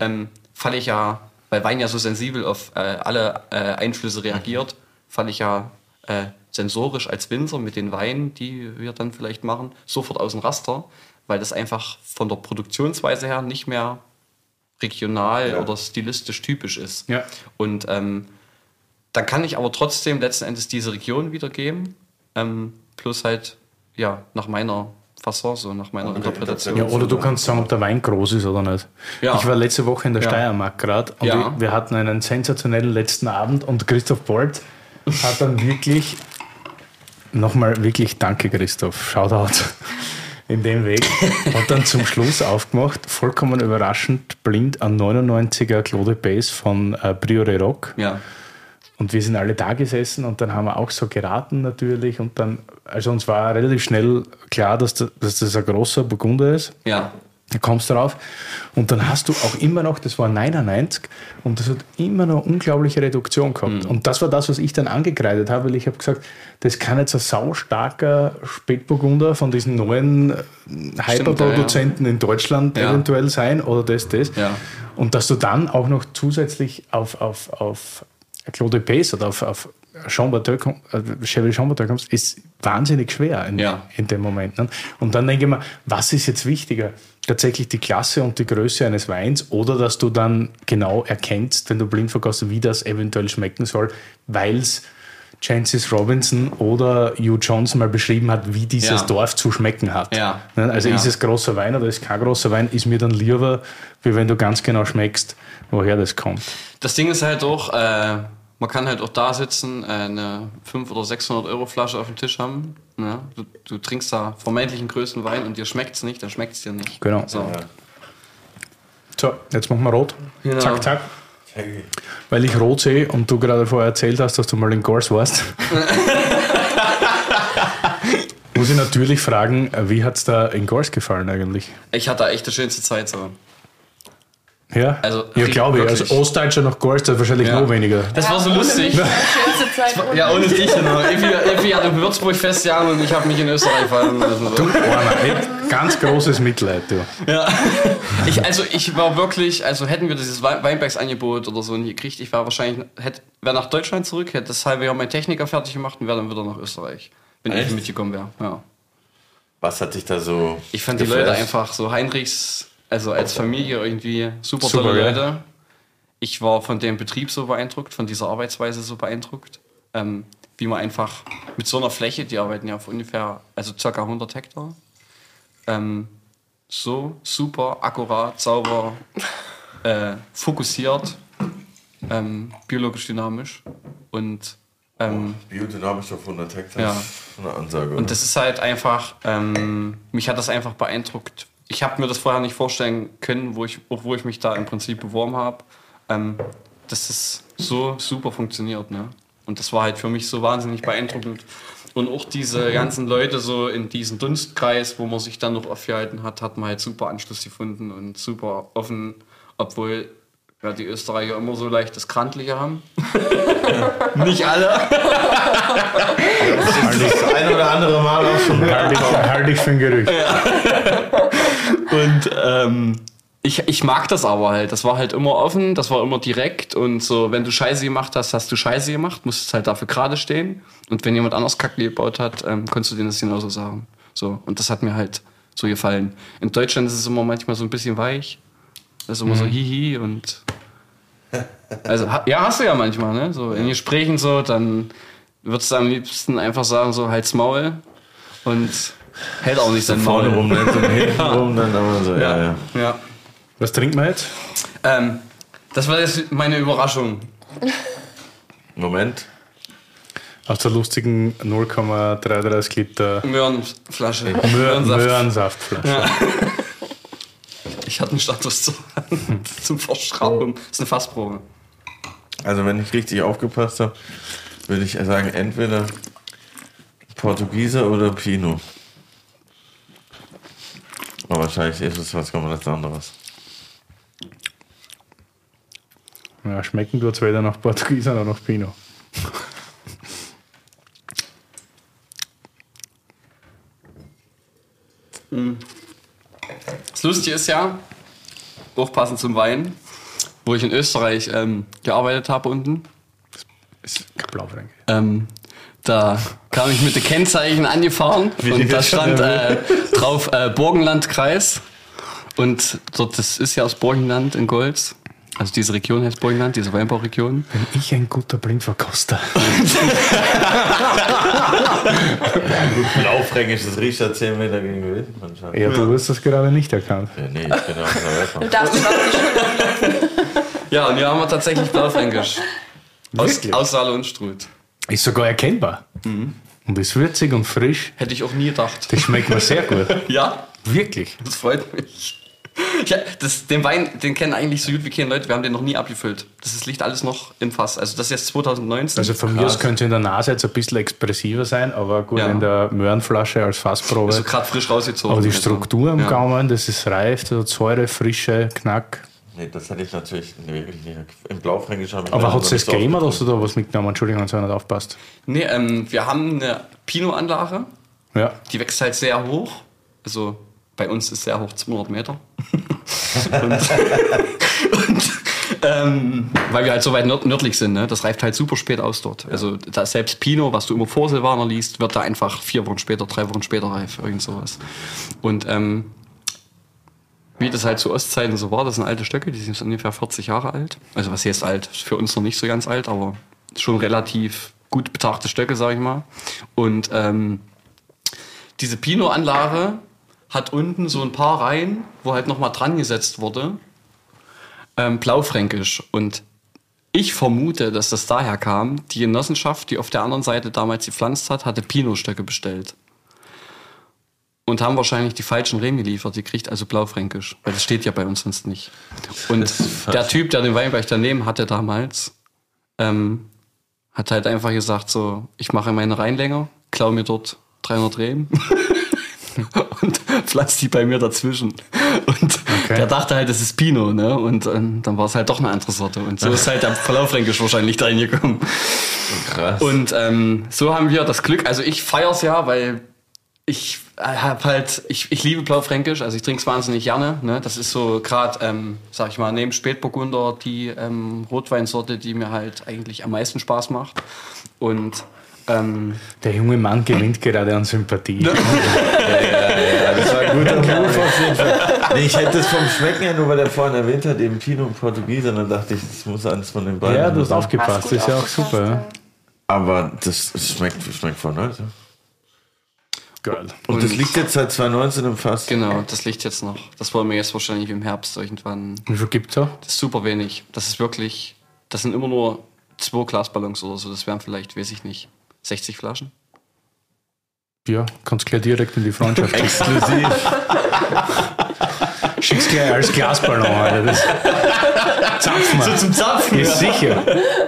ähm, falle ich ja, weil Wein ja so sensibel auf äh, alle äh, Einflüsse reagiert, falle ich ja äh, sensorisch als Winzer mit den Weinen, die wir dann vielleicht machen, sofort aus dem Raster, weil das einfach von der Produktionsweise her nicht mehr regional Ja. oder stilistisch typisch ist. Ja. Und ähm, dann kann ich aber trotzdem letzten Endes diese Region wiedergeben, ähm, plus halt ja nach meiner Fasson, so nach meiner Interpretation. Ja, oder du kannst sagen, ob der Wein groß ist oder nicht. Ja. Ich war letzte Woche in der Ja. Steiermark gerade und Ja. wir, wir hatten einen sensationellen letzten Abend und Christoph Bolt hat dann wirklich, nochmal wirklich danke Christoph, Shoutout in dem Weg, hat dann zum Schluss aufgemacht, vollkommen überraschend, blind an 99er Claude Base von äh, Priore Rock. Ja. Und wir sind alle da gesessen und dann haben wir auch so geraten natürlich und dann, also uns war relativ schnell klar, dass das, dass das ein großer Burgunder ist. Ja. Da kommst du drauf und dann hast du auch immer noch, das war 99 und das hat immer noch unglaubliche Reduktion gehabt. Und das war das, was ich dann angekreidet habe, weil ich habe gesagt, das kann jetzt ein saustarker Spätburgunder von diesen neuen äh, Hyperproduzenten in Deutschland Ja. eventuell sein oder das, das. Ja. Und dass du dann auch noch zusätzlich auf, auf, auf Claude Pace oder auf, auf Chambertin Chevy Chambertin kommst, ist wahnsinnig schwer in, Ja. in dem Moment. Ne? Und dann denke ich mir, was ist jetzt wichtiger? Tatsächlich die Klasse und die Größe eines Weins oder dass du dann genau erkennst, wenn du blind verkostest, wie das eventuell schmecken soll, weil es Francis Robinson oder Hugh Johnson mal beschrieben hat, wie dieses Ja. Dorf zu schmecken hat. Ja. Ne, Also Ja. ist es großer Wein oder ist kein großer Wein, ist mir dann lieber, wie wenn du ganz genau schmeckst, woher das kommt. Das Ding ist halt auch, äh, man kann halt auch da sitzen, äh, eine 500 oder 600 Euro Flasche auf dem Tisch haben. Ne? Du, du trinkst da vermeintlichen größten Wein und dir schmeckt es nicht, dann schmeckt es dir nicht. Genau. So. So, jetzt machen wir rot. Genau. Zack, zack. Weil ich rot sehe und du gerade vorher erzählt hast, dass du mal in Gors warst. Muss ich natürlich fragen, wie hat es da in Gors gefallen eigentlich? Ich hatte da echt die schönste Zeit so. Ja, Also, ja glaube ich. wirklich. Als Ostdeutscher nach Gors, das wahrscheinlich Ja. noch weniger. Das war so lustig. mich war die ohne Ja, ohne dich, genau. Effi, Effi hat im Würzburg festgejagen und ich habe mich in Österreich fallen lassen. Du, Arner, ey, ganz großes Mitleid, du. Ja. Ich, also ich war wirklich, also hätten wir dieses Wei- Weinbergsangebot oder so nie gekriegt, ich wäre wahrscheinlich, hätte, wäre nach Deutschland zurück, hätte das halbe Jahr mein Techniker fertig gemacht und wäre dann wieder nach Österreich. Wenn Echt? ich mitgekommen wäre. Ja. Was hat dich da so. Ich fand die geflasht? Leute einfach so Heinrichs, also als Familie irgendwie super, Super, tolle? Leute. Ich war von dem Betrieb so beeindruckt, von dieser Arbeitsweise so beeindruckt. Ähm, wie man einfach mit so einer Fläche, die arbeiten ja auf ungefähr, also circa 100 Hektar, ähm, so super akkurat, sauber, äh, fokussiert, ähm, biologisch dynamisch und ähm, Biodynamisch auf 100 Hektar. Ja. ist Eine Ansage. und das ist halt einfach, ähm, mich hat das einfach beeindruckt. Ich habe mir das vorher nicht vorstellen können, wo ich, obwohl ich mich da im Prinzip beworben habe, ähm, dass es so super funktioniert. Ne? Und das war halt für mich so wahnsinnig beeindruckend. Und auch diese ganzen Leute so in diesem Dunstkreis, wo man sich dann noch aufgehalten hat, hat man halt super Anschluss gefunden und super offen, obwohl ja, die Österreicher immer so leicht das Krantliche haben. nicht alle. das ein oder andere Mal auch schon. Halte ich, halte ich für ein Gerücht. Und ähm, ich, ich mag das aber halt. Das war halt immer offen, das war immer direkt und so, wenn du Scheiße gemacht hast, hast du Scheiße gemacht, musstest halt dafür gerade stehen. Und wenn jemand anders Kacke gebaut hat, ähm, konntest du denen das genauso sagen. So, und das hat mir halt so gefallen. In Deutschland ist es immer manchmal so ein bisschen weich. Das ist immer so hihi und. Also, ja, hast du ja manchmal, ne? So in Gesprächen so, dann würdest du am liebsten einfach sagen, so halt's Maul und hält auch nicht sein Maul. Vorne rum, dann so hinten rum, dann aber so, ja, ja. ja. Was trinkt man jetzt? Ähm, das war jetzt meine Überraschung. Moment. Aus der lustigen 0,33 Liter Möhrenflasche. Möhren, Möhrensaft. Möhrensaftflasche. Ich hatte einen Status zur Hand zum Verschrauben. Das ist eine Fassprobe. Also, wenn ich richtig aufgepasst habe, würde ich sagen, entweder Portugiese oder Pinot. Aber wahrscheinlich ist es was komplett anderes. Ja, schmecken tut es weder nach Portugies noch nach Pinot. Das Lustige ist ja, auch passend zum Wein, wo ich in Österreich ähm, gearbeitet habe unten. Ist Blaufränkisch. Ähm, da kam ich mit den Kennzeichen angefahren Wie und da das stand äh, drauf äh, Burgenlandkreis. Und dort, das ist ja aus Burgenland in Golz. Also diese Region heißt Burgenland, diese Weinbauregion. Bin ich ein guter Blindverkoster? Blaufränkisch, das riecht ja 10 Meter gegen Wild. anscheinend. Ja, du hast das gerade nicht erkannt. Ja, nee, ich bin Welt. Du darfst es auch nicht Ja, und hier haben wir tatsächlich Blaufränkisch. Aus, Wirklich? aus Saale und Struth. Ist sogar erkennbar. Und ist würzig und frisch. Hätte ich auch nie gedacht. Das schmeckt mir sehr gut. Ja, Wirklich. das freut mich. Ja, das, den Wein, den kennen eigentlich so gut wie keine Leute. Wir haben den noch nie abgefüllt. Das ist, liegt alles noch im Fass. Also das ist jetzt 2019. Also von mir aus könnte es in der Nase jetzt ein bisschen expressiver sein, aber gut, Ja. in der Möhrenflasche als Fassprobe. also gerade frisch rausgezogen. aber die Also, Struktur am ja. Gaumen, das ist reif, so Säure, Frische, Knack. Nee, das hätte ich natürlich nee, wirklich nicht. Im Blaufränkisch ich Aber hat es noch das gegeben oder hast du da was mitgenommen? Entschuldigung, wenn es nicht aufpasst. Nee, ähm, wir haben eine Pinot-Anlage. Ja. Die wächst halt sehr hoch. Also bei uns ist sehr hoch 200 Meter. und, und ähm, weil wir halt so weit nörd nördlich sind, ne? das reift halt super spät aus dort. Also da selbst Pinot, was du immer vor Silvaner liest, wird da einfach vier Wochen später, drei Wochen später reif, irgend sowas. Und ähm, wie das halt zu Ostzeiten so war, das sind alte Stöcke, die sind ungefähr 40 Jahre alt. Also was heißt alt? Für uns noch nicht so ganz alt, aber schon relativ gut betrachte Stöcke, sage ich mal. Und ähm, diese Pinot-Anlage hat unten so ein paar Reihen, wo halt nochmal dran gesetzt wurde, ähm, blaufränkisch. Und ich vermute, dass das daher kam. Die Genossenschaft, die auf der anderen Seite damals gepflanzt hat, hatte Pinot-Stöcke bestellt. Und haben wahrscheinlich die falschen Reben geliefert. Die kriegt also Blaufränkisch. Weil das steht ja bei uns sonst nicht. Und der Typ, der den Weinberg daneben hatte damals, ähm, hat halt einfach gesagt so, ich mache meine Reihen länger, klau mir dort 300 Reben und pflanzt die bei mir dazwischen. Und der dachte halt, das ist Pinot, ne? Und ähm, dann war es halt doch eine andere Sorte. Und so ist halt der Blaufränkisch wahrscheinlich reingekommen. Krass. Und ähm, so haben wir das Glück, also ich feier's ja, weil ich habe halt, ich, ich liebe Blaufränkisch, also ich trinke es wahnsinnig gerne. Ne? Das ist so gerade, ähm, sag ich mal, neben Spätburgunder die ähm, Rotweinsorte, die mir halt eigentlich am meisten Spaß macht. Und ähm, Der junge Mann gewinnt gerade an Sympathie. Ja, das war ein guter Move auf jeden Fall. Nee, ich hätte es vom Schmecken her, nur weil er vorhin erwähnt hat, eben Pinot und Portugies, und dann dachte ich, das muss eines von den beiden Ja, du hast aufgepasst, das ist ja auch super. Ja. Aber das schmeckt, schmeckt voll nice. Ja. Geil. Und das liegt jetzt seit 2019 im Fass. genau, das liegt jetzt noch. Das wollen wir jetzt wahrscheinlich im Herbst irgendwann. Wie viel gibt's da? Das ist super wenig. Das ist wirklich, das sind immer nur zwei Glasballons oder so. Das wären vielleicht, weiß ich nicht, 60 Flaschen. Ja, kannst gleich direkt in die Freundschaft. Exklusiv. Schick's gleich als Glasballon, Alter. Das zapfen wir. zum Zapfen. Ist sicher.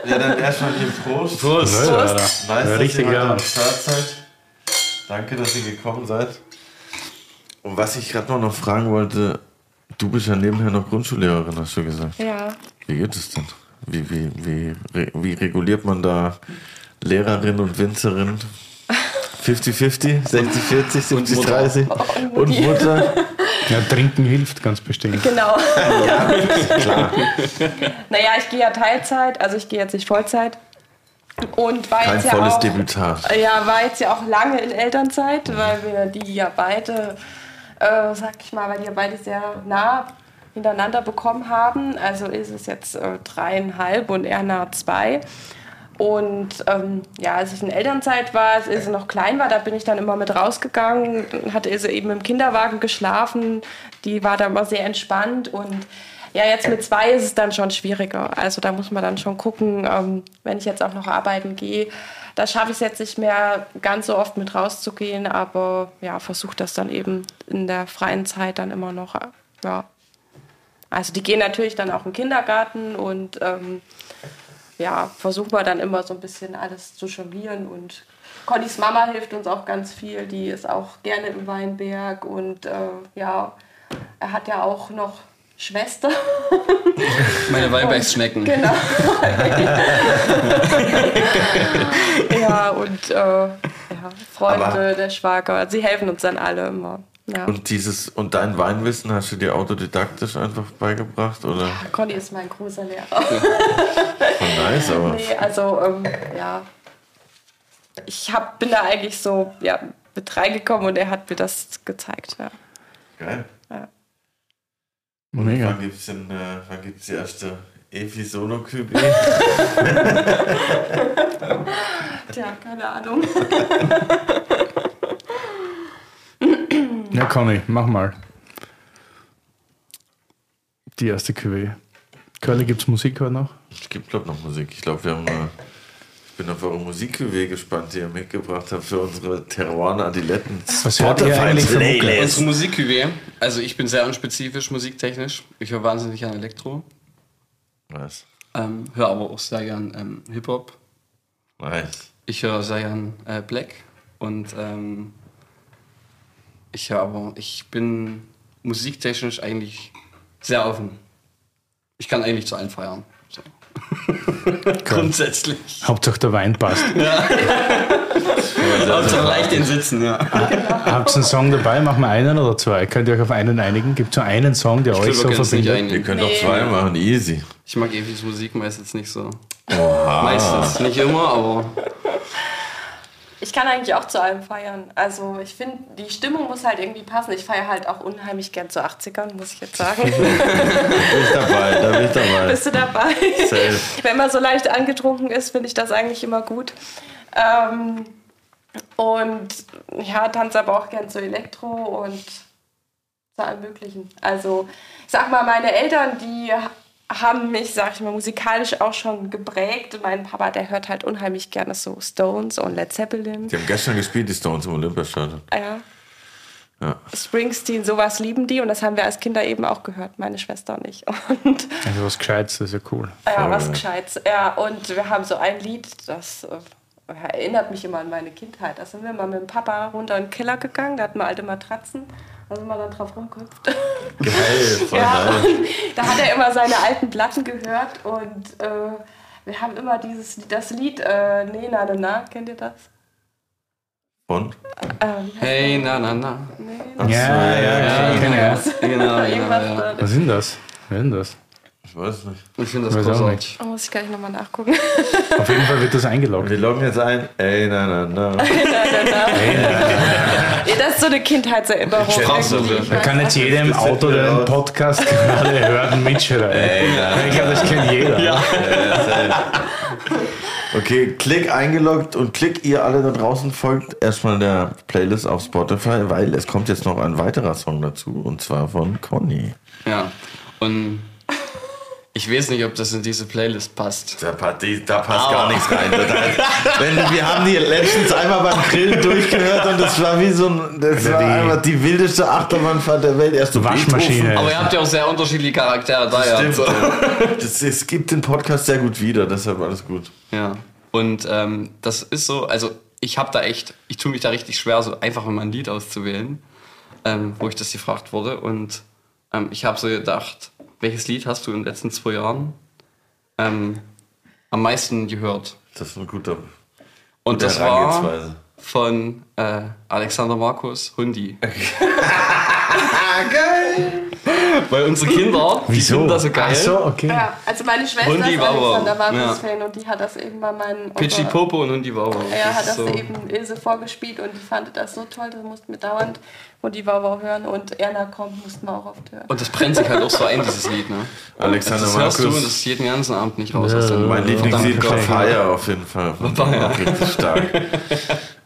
ja, dann erstmal hier Prost. Prost. Alter. Nice, Ja, dass richtig ihr heute gerne. am Start seid. Danke, dass ihr gekommen seid. Und was ich gerade noch, fragen wollte, du bist ja nebenher noch Grundschullehrerin, hast du gesagt. Ja. Wie geht es denn? Wie, wie, wie, wie reguliert man da Lehrerin und Winzerin? 50-50, 60-40, 70-30 und Mutter. Ja, trinken hilft ganz bestimmt. Genau. Klar. Naja, ich gehe ja Teilzeit, also ich gehe jetzt nicht Vollzeit. Und war Kein jetzt ja volles auch, Debütat. Ja, war jetzt ja auch lange in Elternzeit, weil wir die ja beide, äh, sag ich mal, weil die ja beide sehr nah hintereinander bekommen haben. Also ist es jetzt äh, dreieinhalb und er nah zwei. Und ähm, ja, als ich in Elternzeit war, als Ilse noch klein war, da bin ich dann immer mit rausgegangen. Dann hat Ilse eben im Kinderwagen geschlafen. Die war da immer sehr entspannt. Und ja, jetzt mit zwei ist es dann schon schwieriger. Also da muss man dann schon gucken, ähm, wenn ich jetzt auch noch arbeiten gehe. Da schaffe ich es jetzt nicht mehr ganz so oft mit rauszugehen, aber ja, versuche das dann eben in der freien Zeit dann immer noch. Ja. Also die gehen natürlich dann auch im Kindergarten und ähm, ja, versuchen wir dann immer so ein bisschen alles zu jonglieren und Connys Mama hilft uns auch ganz viel, die ist auch gerne im Weinberg und äh, ja, er hat ja auch noch Schwester. Meine Weinbergsschnecken. Genau. ja, und äh, ja, Freunde, Aber- der Schwager, sie helfen uns dann alle immer. Ja. Und dieses und dein Weinwissen hast du dir autodidaktisch einfach beigebracht oder? Conny ist mein großer Lehrer. Voll nice, aber Nee, also ähm, ja. Ich hab, bin da eigentlich so ja, mit reingekommen und er hat mir das gezeigt. Ja. geil. Mega. Wann gibt's denn, äh, wann gibt's die erste Evi Solo QB? Tja, keine Ahnung. Ja, Conny, mach mal. Die erste QW. Curly, gibt's Musik heute noch? Es gibt glaub noch Musik. Ich glaube, wir haben. Äh, bin auf eure musik QW gespannt, die ihr mitgebracht habt für unsere Terroir Adiletten. Was hört ihr eigentlich für Mucke? Unsere musik also ich bin sehr unspezifisch musiktechnisch. Ich höre wahnsinnig an Elektro, Nice. ähm, höre aber auch sehr gern ähm, Hip-Hop. Nice. Ich höre sehr gern äh, Black und ähm, ich höre aber, ich bin musiktechnisch eigentlich sehr offen. Ich kann eigentlich zu allen feiern. Grundsätzlich. Hauptsache der Wein passt. Hauptsache leicht den Sitzen, ja. Habt ihr einen Song dabei? Machen wir einen oder zwei? Könnt ihr euch auf einen einigen? Gibt es so einen Song, der euch glaube, so es nicht verbindet? Wir einigen. können doch zwei machen, easy. Ich mag Evis Musik meistens nicht so. Oha. Meistens, nicht immer, aber Ich kann eigentlich auch zu allem feiern. Also ich finde, die Stimmung muss halt irgendwie passen. Ich feiere halt auch unheimlich gern zu 80ern, muss ich jetzt sagen. Bin ich dabei, da bin ich dabei. Bist du dabei? Safe. Wenn man so leicht angetrunken ist, finde ich das eigentlich immer gut. Ähm, und ja, tanze aber auch gern zu Elektro und zu allem Möglichen. Also, ich sag mal, meine Eltern, die haben mich, sag ich mal, musikalisch auch schon geprägt. Mein Papa, der hört halt unheimlich gerne so Stones und Led Zeppelin. Die haben gestern gespielt, die Stones im Olympiastadion. Ja. Ja. Springsteen, sowas lieben die und das haben wir als Kinder eben auch gehört, meine Schwester und ich. Und Also was Gescheites, das ist ja cool. ja, was ja. Gescheites. Ja, und wir haben so ein Lied, das äh, erinnert mich immer an meine Kindheit. Da sind wir mal mit dem Papa runter in den Keller gegangen, da hatten wir alte Matratzen, da sind wir dann drauf rumgehüpft. Geil, voll Ja, geil. und da hat er immer seine alten Platten gehört und äh, wir haben immer dieses, das Lied äh, Nee, na, na, na, kennt ihr das? Und? Ähm, Hey, na, na, na. nee, Ach so, Ja, ja, ja, Ja, kenn genau. Genau, genau, ja. äh, Was denn das? Wer ist denn das? Ich weiß nicht. Ich finde das großartig. Oh, muss ich gleich nochmal nachgucken. Auf jeden Fall wird das eingeloggt. Wir loggen jetzt ein. Ey, na, na, na. Ja, das ist so eine Kindheitserinnerung. Da kann jetzt jeder im Auto den aus. Podcast gerade hören mitschreien. Ich glaube, das kennt jeder. Ja. Okay, klick eingeloggt und klick ihr alle da draußen folgt erstmal der Playlist auf Spotify, weil es kommt jetzt noch ein weiterer Song dazu und zwar von Conny. Ja. Und ich weiß nicht, ob das in diese Playlist passt. Da, die, da passt gar nichts rein. Das heißt, wenn, wir haben die letztens einmal beim Grillen durchgehört und das war wie so ein, das Ja, war die- einfach die wildeste Achterbahnfahrt der Welt. Erst so Waschmaschine. Beethoven. Aber ihr habt ja auch sehr unterschiedliche Charaktere da, ja. Stimmt. So. Das, es gibt den Podcast sehr gut wieder, deshalb alles gut. Ja. Und ähm, das ist so, also ich habe da echt, ich tue mich da richtig schwer, so einfach mal ein Lied auszuwählen, ähm, wo ich das gefragt wurde. Und ähm, ich habe so gedacht, welches Lied hast du in den letzten zwei Jahren ähm, am meisten gehört? Das ist ein guter Und gute das war von äh, Alexander Markus Hundi. Weil unsere Kinder, die Wieso? finden das so geil. Ach so, okay. Ja, also meine Schwester Und die ist. Alexander Markus Ja. Und die hat das eben bei meinen Pitchy Popo und Hundi Bauer. Er hat das eben Ilse vorgespielt und die fand das so toll, da mussten wir dauernd und die Bauer hören und Erna kommt, mussten wir auch oft hören. Und das brennt sich halt auch so ein, dieses Lied, ne? Alexander das hörst du Markus. und das ist jeden ganzen Abend nicht raus. Ja, Mein Lieblingslied geil. Papaya auf jeden Fall. Papaya. Richtig stark.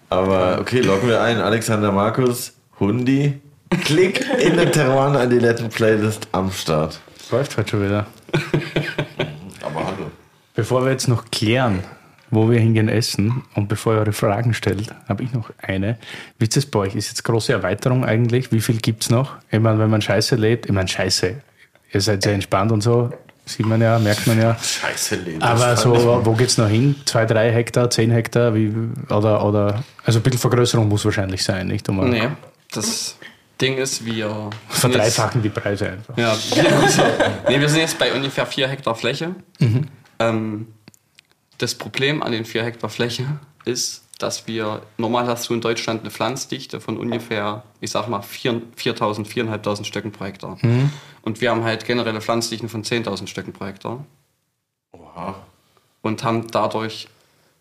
Aber okay, loggen wir ein. Alexander Markus, Hundi. Klick in den Teruan an die letzten Playlist am Start. Läuft heute schon wieder. Aber hallo. Bevor wir jetzt noch klären, wo wir hingehen essen und bevor ihr eure Fragen stellt, habe ich noch eine. Wie ist das bei euch? Ist jetzt große Erweiterung eigentlich? Wie viel gibt es noch? Ich meine, wenn man Scheiße lädt, ich meine, Scheiße, ihr seid sehr entspannt und so, sieht man ja, merkt man ja. Scheiße, Leben. Aber so, wo geht's noch hin? Zwei, drei Hektar, zehn Hektar? Wie, oder, oder, also ein bisschen Vergrößerung muss wahrscheinlich sein, nicht? Um Nee, das Ding ist, wir. sind jetzt- Verdreifachen die Preise einfach. Ja, wir, so. nee, wir sind jetzt bei ungefähr 4 Hektar Fläche. Ähm, das Problem an den 4 Hektar Fläche ist, dass wir, normal hast du in Deutschland eine Pflanzdichte von ungefähr, ich sag mal, 4 4.000, 4.500 Stöcken pro Hektar. Und wir haben halt generelle Pflanzdichten von 10.000 Stöcken pro Hektar. Oha. Und haben dadurch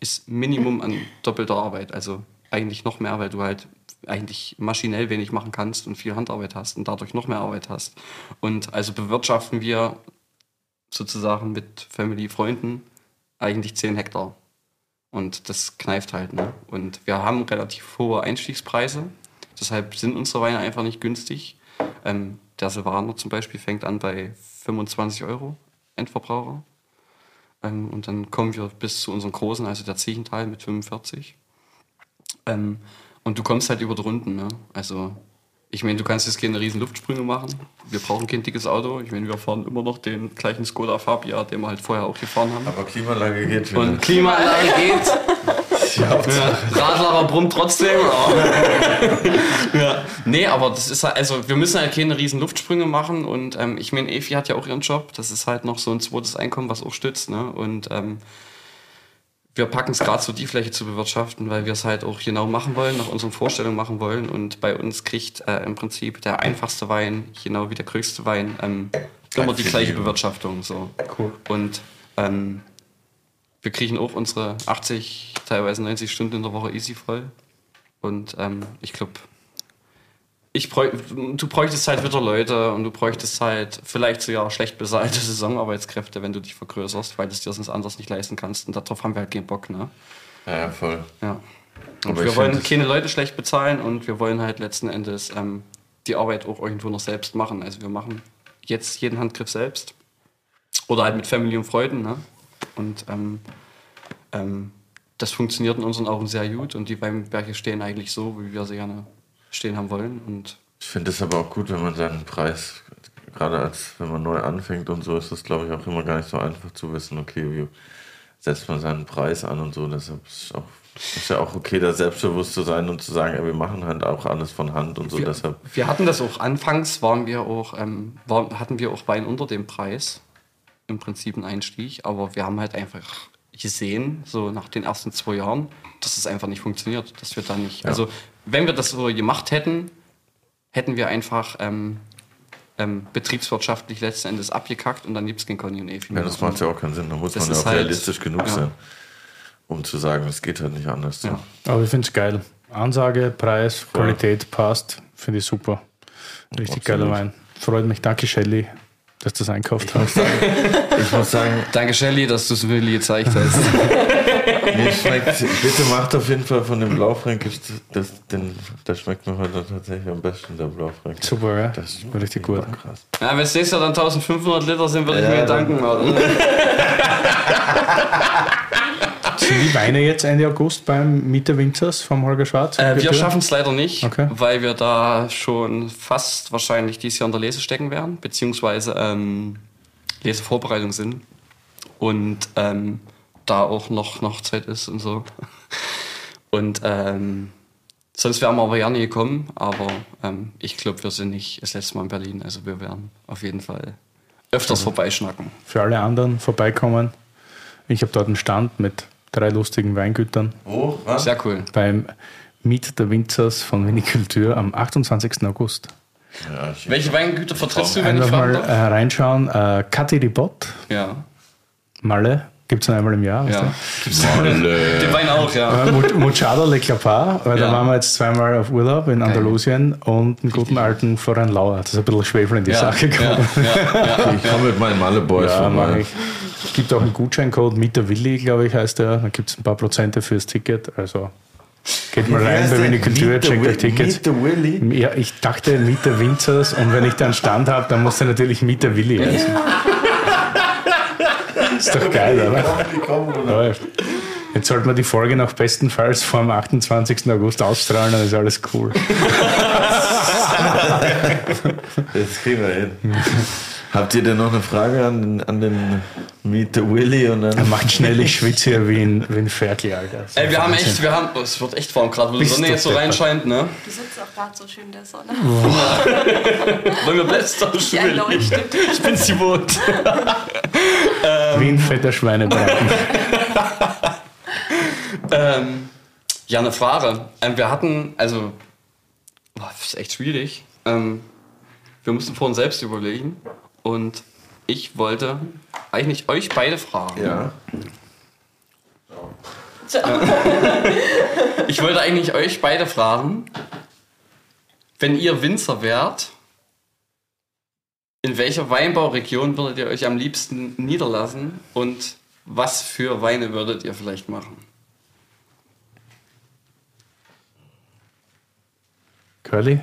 ist Minimum an doppelter Arbeit, also eigentlich noch mehr, weil du halt eigentlich maschinell wenig machen kannst und viel Handarbeit hast und dadurch noch mehr Arbeit hast. Und also bewirtschaften wir sozusagen mit Family, Freunden eigentlich 10 Hektar. Und das kneift halt. Ne? Und wir haben relativ hohe Einstiegspreise. Deshalb sind unsere Weine einfach nicht günstig. Ähm, der Silvaner zum Beispiel fängt an bei 25 Euro Endverbraucher. Ähm, und dann kommen wir bis zu unseren großen, also der Ziechental mit 45. Ähm, und du kommst halt über die Runden. Ne? Also, ich meine, du kannst jetzt keine riesen Luftsprünge machen. Wir brauchen kein dickes Auto. Ich meine, wir fahren immer noch den gleichen Skoda Fabia, den wir halt vorher auch gefahren haben. Aber Klimaanlage geht wieder. Und Klimaanlage geht. Ja, Radlarer brummt trotzdem. ja. Nee, aber das ist halt, also wir müssen halt keine riesen Luftsprünge machen und ähm, ich meine, Efi hat ja auch ihren Job. Das ist halt noch so ein zweites Einkommen, was auch stützt. Ne? Und ähm, wir packen es gerade so, die Fläche zu bewirtschaften, weil wir es halt auch genau machen wollen, nach unseren Vorstellungen machen wollen. Und bei uns kriegt äh, im Prinzip der einfachste Wein, genau wie der größte Wein, ähm, immer die gleiche Bewirtschaftung. So. Cool. Und ähm, wir kriegen auch unsere 80, teilweise 90 Stunden in der Woche easy voll. Und ähm, ich glaube, ich bräuch, du bräuchtest halt wieder Leute und du bräuchtest halt vielleicht sogar schlecht bezahlte Saisonarbeitskräfte, wenn du dich vergrößerst, weil du es dir sonst anders nicht leisten kannst. Und darauf haben wir halt keinen Bock. Ne? Ja, ja, voll. Ja. Und Aber wir wollen keine Leute schlecht bezahlen und wir wollen halt letzten Endes ähm, die Arbeit auch irgendwo noch selbst machen. Also wir machen jetzt jeden Handgriff selbst. Oder halt mit Family und Freunden. Ne? Und ähm, ähm, das funktioniert in unseren Augen sehr gut und die Weinberge stehen eigentlich so, wie wir sie gerne stehen haben wollen. Und Ich finde es aber auch gut, wenn man seinen Preis, gerade als wenn man neu anfängt und so, ist das, glaube ich, auch immer gar nicht so einfach zu wissen, okay, wie setzt man seinen Preis an und so. Deshalb ist, auch, ist ja auch okay, da selbstbewusst zu sein und zu sagen, ey, wir machen halt auch alles von Hand und so. wir, Deshalb, wir hatten das auch anfangs, waren wir auch, ähm, war, hatten wir auch Wein unter dem Preis. Im Prinzip ein Einstieg, aber wir haben halt einfach gesehen, so nach den ersten zwei Jahren, dass es einfach nicht funktioniert, dass wir da nicht, also wenn wir das so gemacht hätten, hätten wir einfach ähm, ähm, betriebswirtschaftlich letzten Endes abgekackt und dann gibt es kein Conny und Evi ja, mehr. das macht ja auch keinen Sinn. Da muss Das man ja auch halt- realistisch genug ja. sein, um zu sagen, es geht halt nicht anders. Ja. Aber ich finde es geil. Ansage, Preis, Qualität passt. Finde ich super. Richtig geiler Wein. Freut mich. Danke, Shelly, dass du das einkauft hast. Ich muss sagen, Danke Shelly, dass du es Willi gezeigt hast. Mir schmeckt, bitte macht auf jeden Fall von dem Blaufränkisch, das, den, das schmeckt mir heute tatsächlich am besten, der Blaufränkisch. Super, ja? Das ist Richtig gut. Krass. ja, wenn es nächstes Jahr dann 1500 Liter sind, würde ich Ja, mir dann- Gedanken machen. Sind die Weine jetzt Ende August beim Mieter Winzers vom Holger Schwarz? Äh, wir schaffen es leider nicht, Okay. weil wir da schon fast wahrscheinlich dieses Jahr in der Lese stecken werden, beziehungsweise ähm, Lesevorbereitung sind. Und ähm, da auch noch, noch Zeit ist und so. Und ähm, sonst wären wir aber gerne gekommen, aber ähm, ich glaube, wir sind nicht das letzte Mal in Berlin. Also wir werden auf jeden Fall öfters vorbeischnacken. Für alle anderen vorbeikommen. Ich habe dort einen Stand mit drei lustigen Weingütern Wo? Was? Sehr cool. beim Meet der Winzers von Vinikultur am 28. August. Ja, ich, Welche Weingüter vertrittst du, wenn ich Einfach mal fragen äh, reinschauen. Äh, Kathi Ribot, Ja. Malle, gibt es nur einmal im Jahr. weißt ja. du? Den Wein auch, ja. Äh, Mu- Muchada Le Clapar, weil da Ja. waren wir jetzt zweimal auf Urlaub in Andalusien und einen guten alten Florian Lauer. Das ist ein bisschen Schwefel in die Ja, Sache ja, gekommen. ja, ja. ich komme mit meinen Malle-Boys Ja, vorbei. ich. Es gibt auch einen Gutscheincode, Mieter Willi, glaube ich, heißt der. Da gibt es ein paar Prozente fürs Ticket. Also geht mal rein bei the checkt euch Tickets. Meet the Willy? Ja, ich dachte Mieter Winzers und wenn ich dann Stand habe, dann muss er natürlich Mieter Willi heißen. Ist doch geil, oder? Jetzt sollte man die Folge noch bestenfalls vor dem 28. August ausstrahlen, dann ist alles cool. Das kriegen wir hin. Habt ihr denn noch eine Frage an den, an den Meet the Willy? Und Er dann macht schnell, ich schwitze hier wie ein, wie ein Ferkel, Alter. Ey, wir haben echt, wir haben, oh, es wird echt warm gerade, wo die Sonne jetzt so reinscheint, ne? Du sitzt auch gerade so schön in der Sonne. Wollen wir blästern? Ja, leuchtet. Ich bin sie wohnt. Wie ein fetter Schweinebraten. ähm, ja, eine Frage. Ähm, wir hatten, also, boah, das ist echt schwierig. Ähm, wir mussten vor uns selbst überlegen und ich wollte eigentlich euch beide fragen. ja. Ich wollte eigentlich euch beide fragen, wenn ihr Winzer wärt, in welcher Weinbauregion würdet ihr euch am liebsten niederlassen und was für Weine würdet ihr vielleicht machen? Curly?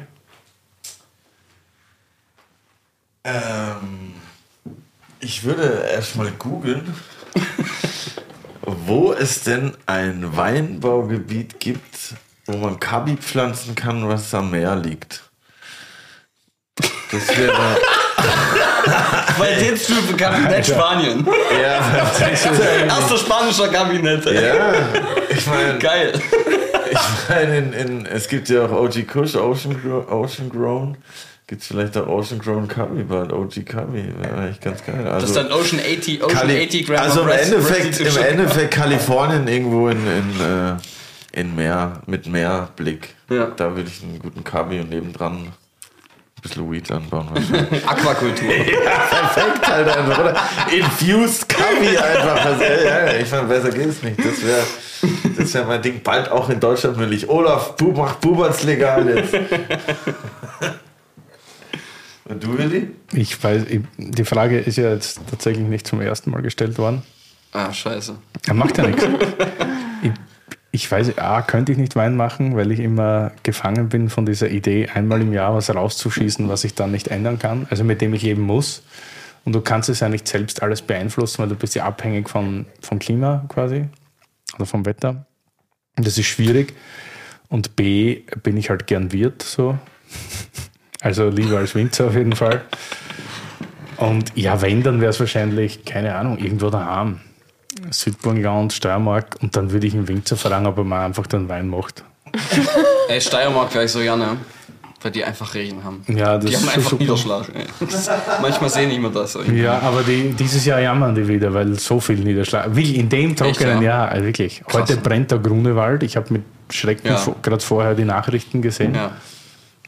Ähm, ich würde erstmal googeln, wo es denn ein Weinbaugebiet gibt, wo man Kabi pflanzen kann, was am Meer liegt. Das wäre. Qualitätstufe-Kabinett Spanien. ja, Erster spanischer Kabinett. ja, ich meine, Geil. ich meine in, in, es gibt ja auch OG Kush, Ocean, Ocean Grown. Gibt es vielleicht auch Ocean Grown Kabi, but OG Kabi wäre eigentlich ganz geil. Also, Das ist dann Ocean 80, Ocean Kali 80 Gramm also im Rest- Endeffekt, im. Endeffekt Kalifornien irgendwo in, in, äh, in Meer, mit Meerblick. Ja. Da würde ich einen guten Kabi und nebendran ein bisschen Weed anbauen. Aquakultur. Perfekt halt einfach, oder? Infused Kabi einfach. Also, ja, ja, ich meine, besser geht es nicht. Das wäre das wär mein Ding. Bald auch in Deutschland möglich. Olaf, Bu macht Buberts legal jetzt. Und du, Willi? Ich weiß, ich, die Frage ist ja jetzt tatsächlich nicht zum ersten Mal gestellt worden. Ah, scheiße. Er macht ja nichts. Ich, ich weiß, A, könnte ich nicht Wein machen, weil ich immer gefangen bin von dieser Idee, einmal im Jahr was rauszuschießen, was ich dann nicht ändern kann, also mit dem ich leben muss. Und du kannst es ja nicht selbst alles beeinflussen, weil du bist ja abhängig von, vom Klima quasi oder vom Wetter. Und das ist schwierig. Und B, bin ich halt gern Wirt so. Also lieber als Winzer auf jeden Fall. Und ja, wenn, dann wäre es wahrscheinlich, keine Ahnung, irgendwo daheim. Südburgenland, Steiermark und dann würde ich einen Winzer fragen, ob er mal einfach den Wein macht. Ey, Steiermark wäre ich so gerne, weil die einfach Regen haben. Ja, das die haben ist einfach super. Niederschlag. Das, manchmal sehe ich immer das. irgendwie. Ja, aber die, dieses Jahr jammern die wieder, weil so viel Niederschlag. Wirklich, in dem trockenen ja? Jahr, also wirklich. Heute brennt der Grunewald. Ich habe mit Schrecken Ja. gerade vorher die Nachrichten gesehen. Ja,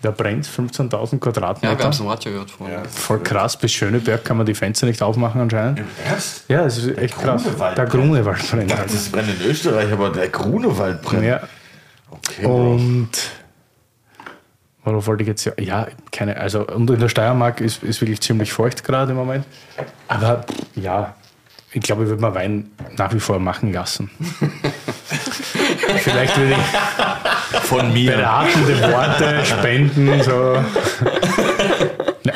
Da brennt 15.000 ja wir Quadratmeter. haben es im Radio gehört vorhin. Voll krass. Bis Schöneberg kann man die Fenster nicht aufmachen anscheinend. Ernst? Ja, es ist echt krass. Grunewald Der. Grunewald brennt. Ich dachte, das brennt in Österreich, aber der Grunewald brennt. Ja. Okay. Und worauf wollte ich jetzt ja? Ja, keine, also und in der Steiermark ist, ist wirklich ziemlich feucht gerade im Moment. Aber ja, ich glaube, ich würde mal Wein nach wie vor machen lassen. Vielleicht würde ich Von mir. beratende Worte spenden. So.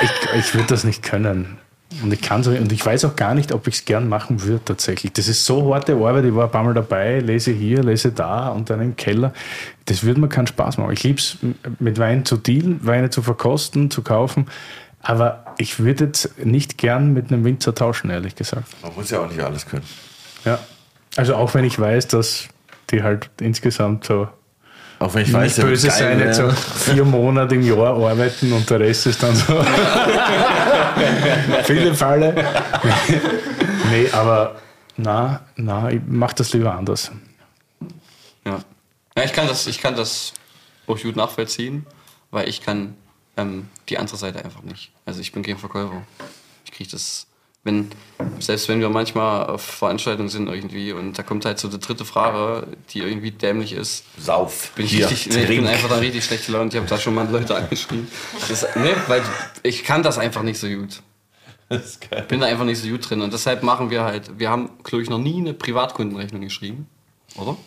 Ich ich würde das nicht können. Und ich kann so, und ich weiß auch gar nicht, ob ich es gern machen würde tatsächlich. Das ist so harte Arbeit, ich war ein paar Mal dabei, lese hier, lese da und dann im Keller. Das würde mir keinen Spaß machen. Ich liebe es, mit Wein zu dealen, Weine zu verkosten, zu kaufen. Aber ich würde jetzt nicht gern mit einem Winzer tauschen, ehrlich gesagt. Man muss ja auch nicht alles können. Ja. Also auch wenn ich weiß, dass die halt insgesamt so Auch wenn ich nicht weiß, wird böse sein, jetzt so vier Monate im Jahr arbeiten und der Rest ist dann so viele Falle. nee, aber na, na, ich mach das lieber anders. Ja. ja ich, kann das, ich kann das auch gut nachvollziehen, weil ich kann ähm, die andere Seite einfach nicht. Also ich bin kein Verkäufer. Ich kriege das, wenn, selbst wenn wir manchmal auf Veranstaltungen sind irgendwie und da kommt halt so die dritte Frage, die irgendwie dämlich ist, Sauf. bin ich, Hier, richtig, nee, ich bin einfach dann richtig schlecht gelaunt. Ich habe da schon mal Leute angeschrieben. Das, nee, weil ich kann das einfach nicht so gut. Das ist geil. bin da einfach nicht so gut drin. Und deshalb machen wir halt, wir haben, glaube ich, noch nie eine Privatkundenrechnung geschrieben. Oder?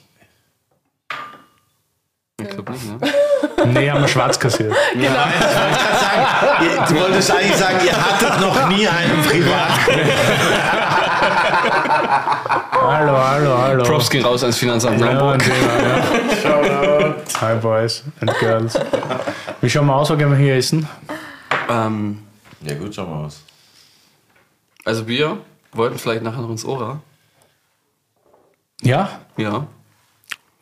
Ich glaube nicht, ne? Nee, haben wir schwarz kassiert. Ihr- Du wolltest eigentlich sagen, ihr hattet noch nie einen Privatkunden. Hallo, hallo, hallo. Props gehen raus ans Finanzamt Ja, Hamburg. und ja, ja. Hi Boys and Girls. Wie schauen wir aus, wo gehen wir hier essen? Ähm, Ja gut, schau mal aus. also wir wollten vielleicht nachher noch ins Ora. Ja, Ja.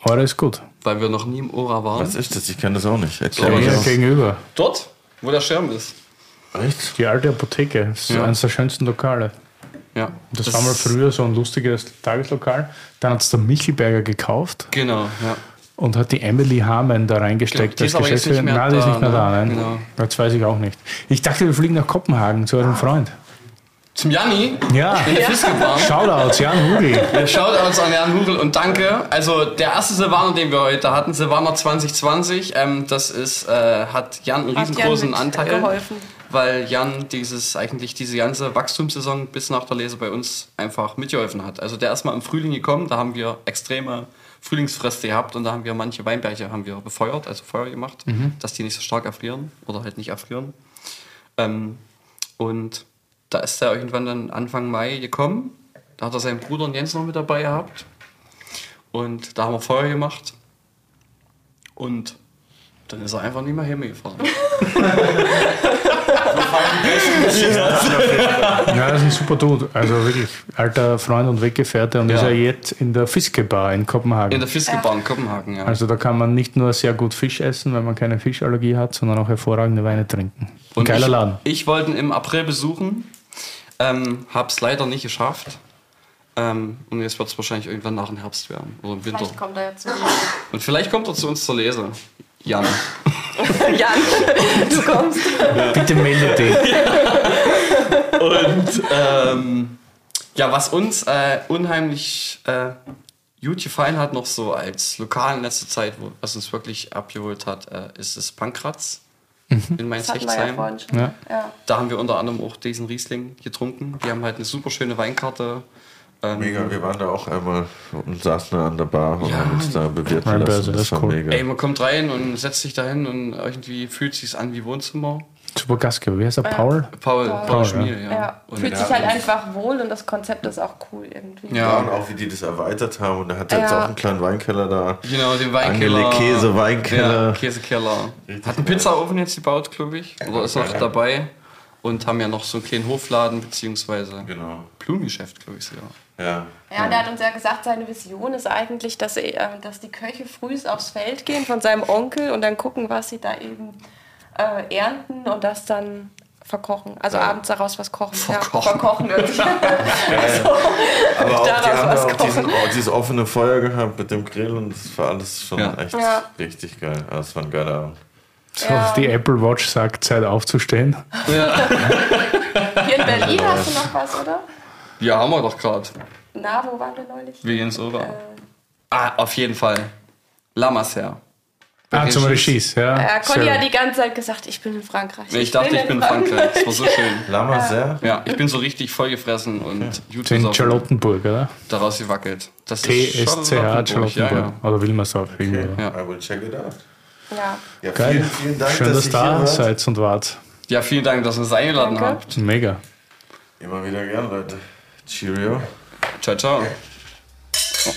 Eure ist gut. Weil wir noch nie im Ora waren. Was ist das? Ich kann das auch nicht. Erklär mir das. gegenüber. Dort, wo der Schirm ist. Echt? Die alte Apotheke. Das ist Ja. eines der schönsten Lokale. Ja. Das, war mal früher so ein lustiges Tageslokal. Dann hat es der Michelberger gekauft Genau, ja. und hat die Emily Harman da reingesteckt. Genau, die ist als aber jetzt nicht Geschäftsführerin. mehr Nein, die ist da, nicht mehr ne? da. Nein. Genau. Das weiß ich auch nicht. Ich dachte, wir fliegen nach Kopenhagen zu eurem Freund. Zum Janni Ja. in der Fiskebahn. Shoutouts, Jan Hugel. Shoutouts an Jan Hugel und danke. Also der erste Silvaner, den wir heute hatten, Silvaner 2020, ähm, das ist, äh, hat Jan einen Jan riesengroßen mit Anteil. geholfen. Weil Jan dieses, eigentlich diese ganze Wachstumssaison bis nach der Lese bei uns einfach mitgeholfen hat. Also der ist mal im Frühling gekommen, da haben wir extreme Frühlingsfreste gehabt und da haben wir manche Weinberge haben wir befeuert, also Feuer gemacht, dass die nicht so stark erfrieren oder halt nicht erfrieren. Ähm, und da ist er irgendwann dann Anfang Mai gekommen. Da hat er seinen Bruder und Jens noch mit dabei gehabt. Und da haben wir Feuer gemacht. Und dann ist er einfach nicht mehr heimgefahren. Ja, das ist ein super Dude. Also wirklich alter Freund und Weggefährte und Ja. ist ja jetzt in der Fiskebar in Kopenhagen. In der Fiskebahn in Kopenhagen, ja. also da kann man nicht nur sehr gut Fisch essen, wenn man keine Fischallergie hat, sondern auch hervorragende Weine trinken. Und geiler ich, Laden. Ich wollte ihn im April besuchen, ähm, hab's leider nicht geschafft. Ähm, und jetzt wird es wahrscheinlich irgendwann nach dem Herbst werden oder im Winter. Vielleicht kommt er jetzt zu Und vielleicht kommt er zu uns zur Lese. Jan. Jan, du kommst. Bitte melde dich. Und ähm, ja, was uns äh, unheimlich äh, gut gefallen hat, noch so als Lokal in letzter Zeit, wo, was uns wirklich abgeholt hat, äh, ist das Pankratz in Das wir ja Mainz-Hechtsheim. schon. Ja. Ja. Da haben wir unter anderem auch diesen Riesling getrunken. Die haben halt eine super schöne Weinkarte. Ähm, Mega, wir waren da auch einmal und saßen da an der Bar und Ja. haben uns da bewirten lassen. das Das ist war cool. mega. Ey, man kommt rein und setzt sich da hin und irgendwie fühlt sich an wie Wohnzimmer. Super Gastgeber. Wie heißt er? Paul? Paul, Paul, Schmiel, ja. Ja, Und fühlt ja, sich halt einfach wohl und das Konzept ist auch cool irgendwie. Ja, und Ja, auch wie die das erweitert haben. Und er hat jetzt Ja. auch einen kleinen Weinkeller da. genau, den Weinkeller. Käse, Weinkeller. Ja, Käsekeller. Hat einen Pizzaofen jetzt gebaut, glaube ich. Oder ist noch dabei. Und haben ja noch so einen kleinen Hofladen, beziehungsweise Genau. Blumengeschäft, glaube ich sogar. Ja. Ja, und er hat uns ja gesagt, seine Vision ist eigentlich, dass, er, äh, dass die Köche früh aufs Feld gehen von seinem Onkel und dann gucken, was sie da eben äh, ernten und das dann verkochen. Also abends daraus was kochen. Verkochen. Ja, verkochen irgendwie. Aber auch, die Daraus haben was ja auch diesen, kochen. oh, dieses offene Feuer gehabt mit dem Grill und das war alles schon Ja. echt Ja. richtig geil. Also, Das war ein geiler Abend. So, Ja. Die Apple Watch sagt, Zeit aufzustehen. Hier in Berlin hast du noch was, oder? Ja, haben wir doch gerade. Na, wo waren wir neulich? Wie ins Ober. Äh, Ah, auf jeden Fall. Lamasser. Ah, zum Regis. Ja. ja, Conny hat die ganze Zeit gesagt, ich bin in Frankreich. Ich dachte, ich bin in Frankreich. Das war so schön. Lama sehr. Ja, ich bin so richtig vollgefressen und In YouTube Charlottenburg, oder? daraus gewackelt. Das TSCH Charlottenburg, Charlottenburg. Ja, Oder Wilmersdorf. irgendwie. Ja. I will check it out. Ja. Ja, Geil. vielen, vielen Dank, Schön, dass, dass ihr da hier wart. seid und wart. ja. ja, vielen Dank, dass ihr uns eingeladen Danke. habt. Mega. Immer wieder gern, Leute. Cheerio. Ciao, ciao. Oh.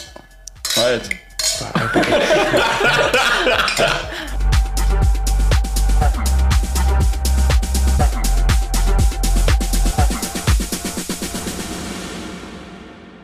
Halt. Fuck, okay.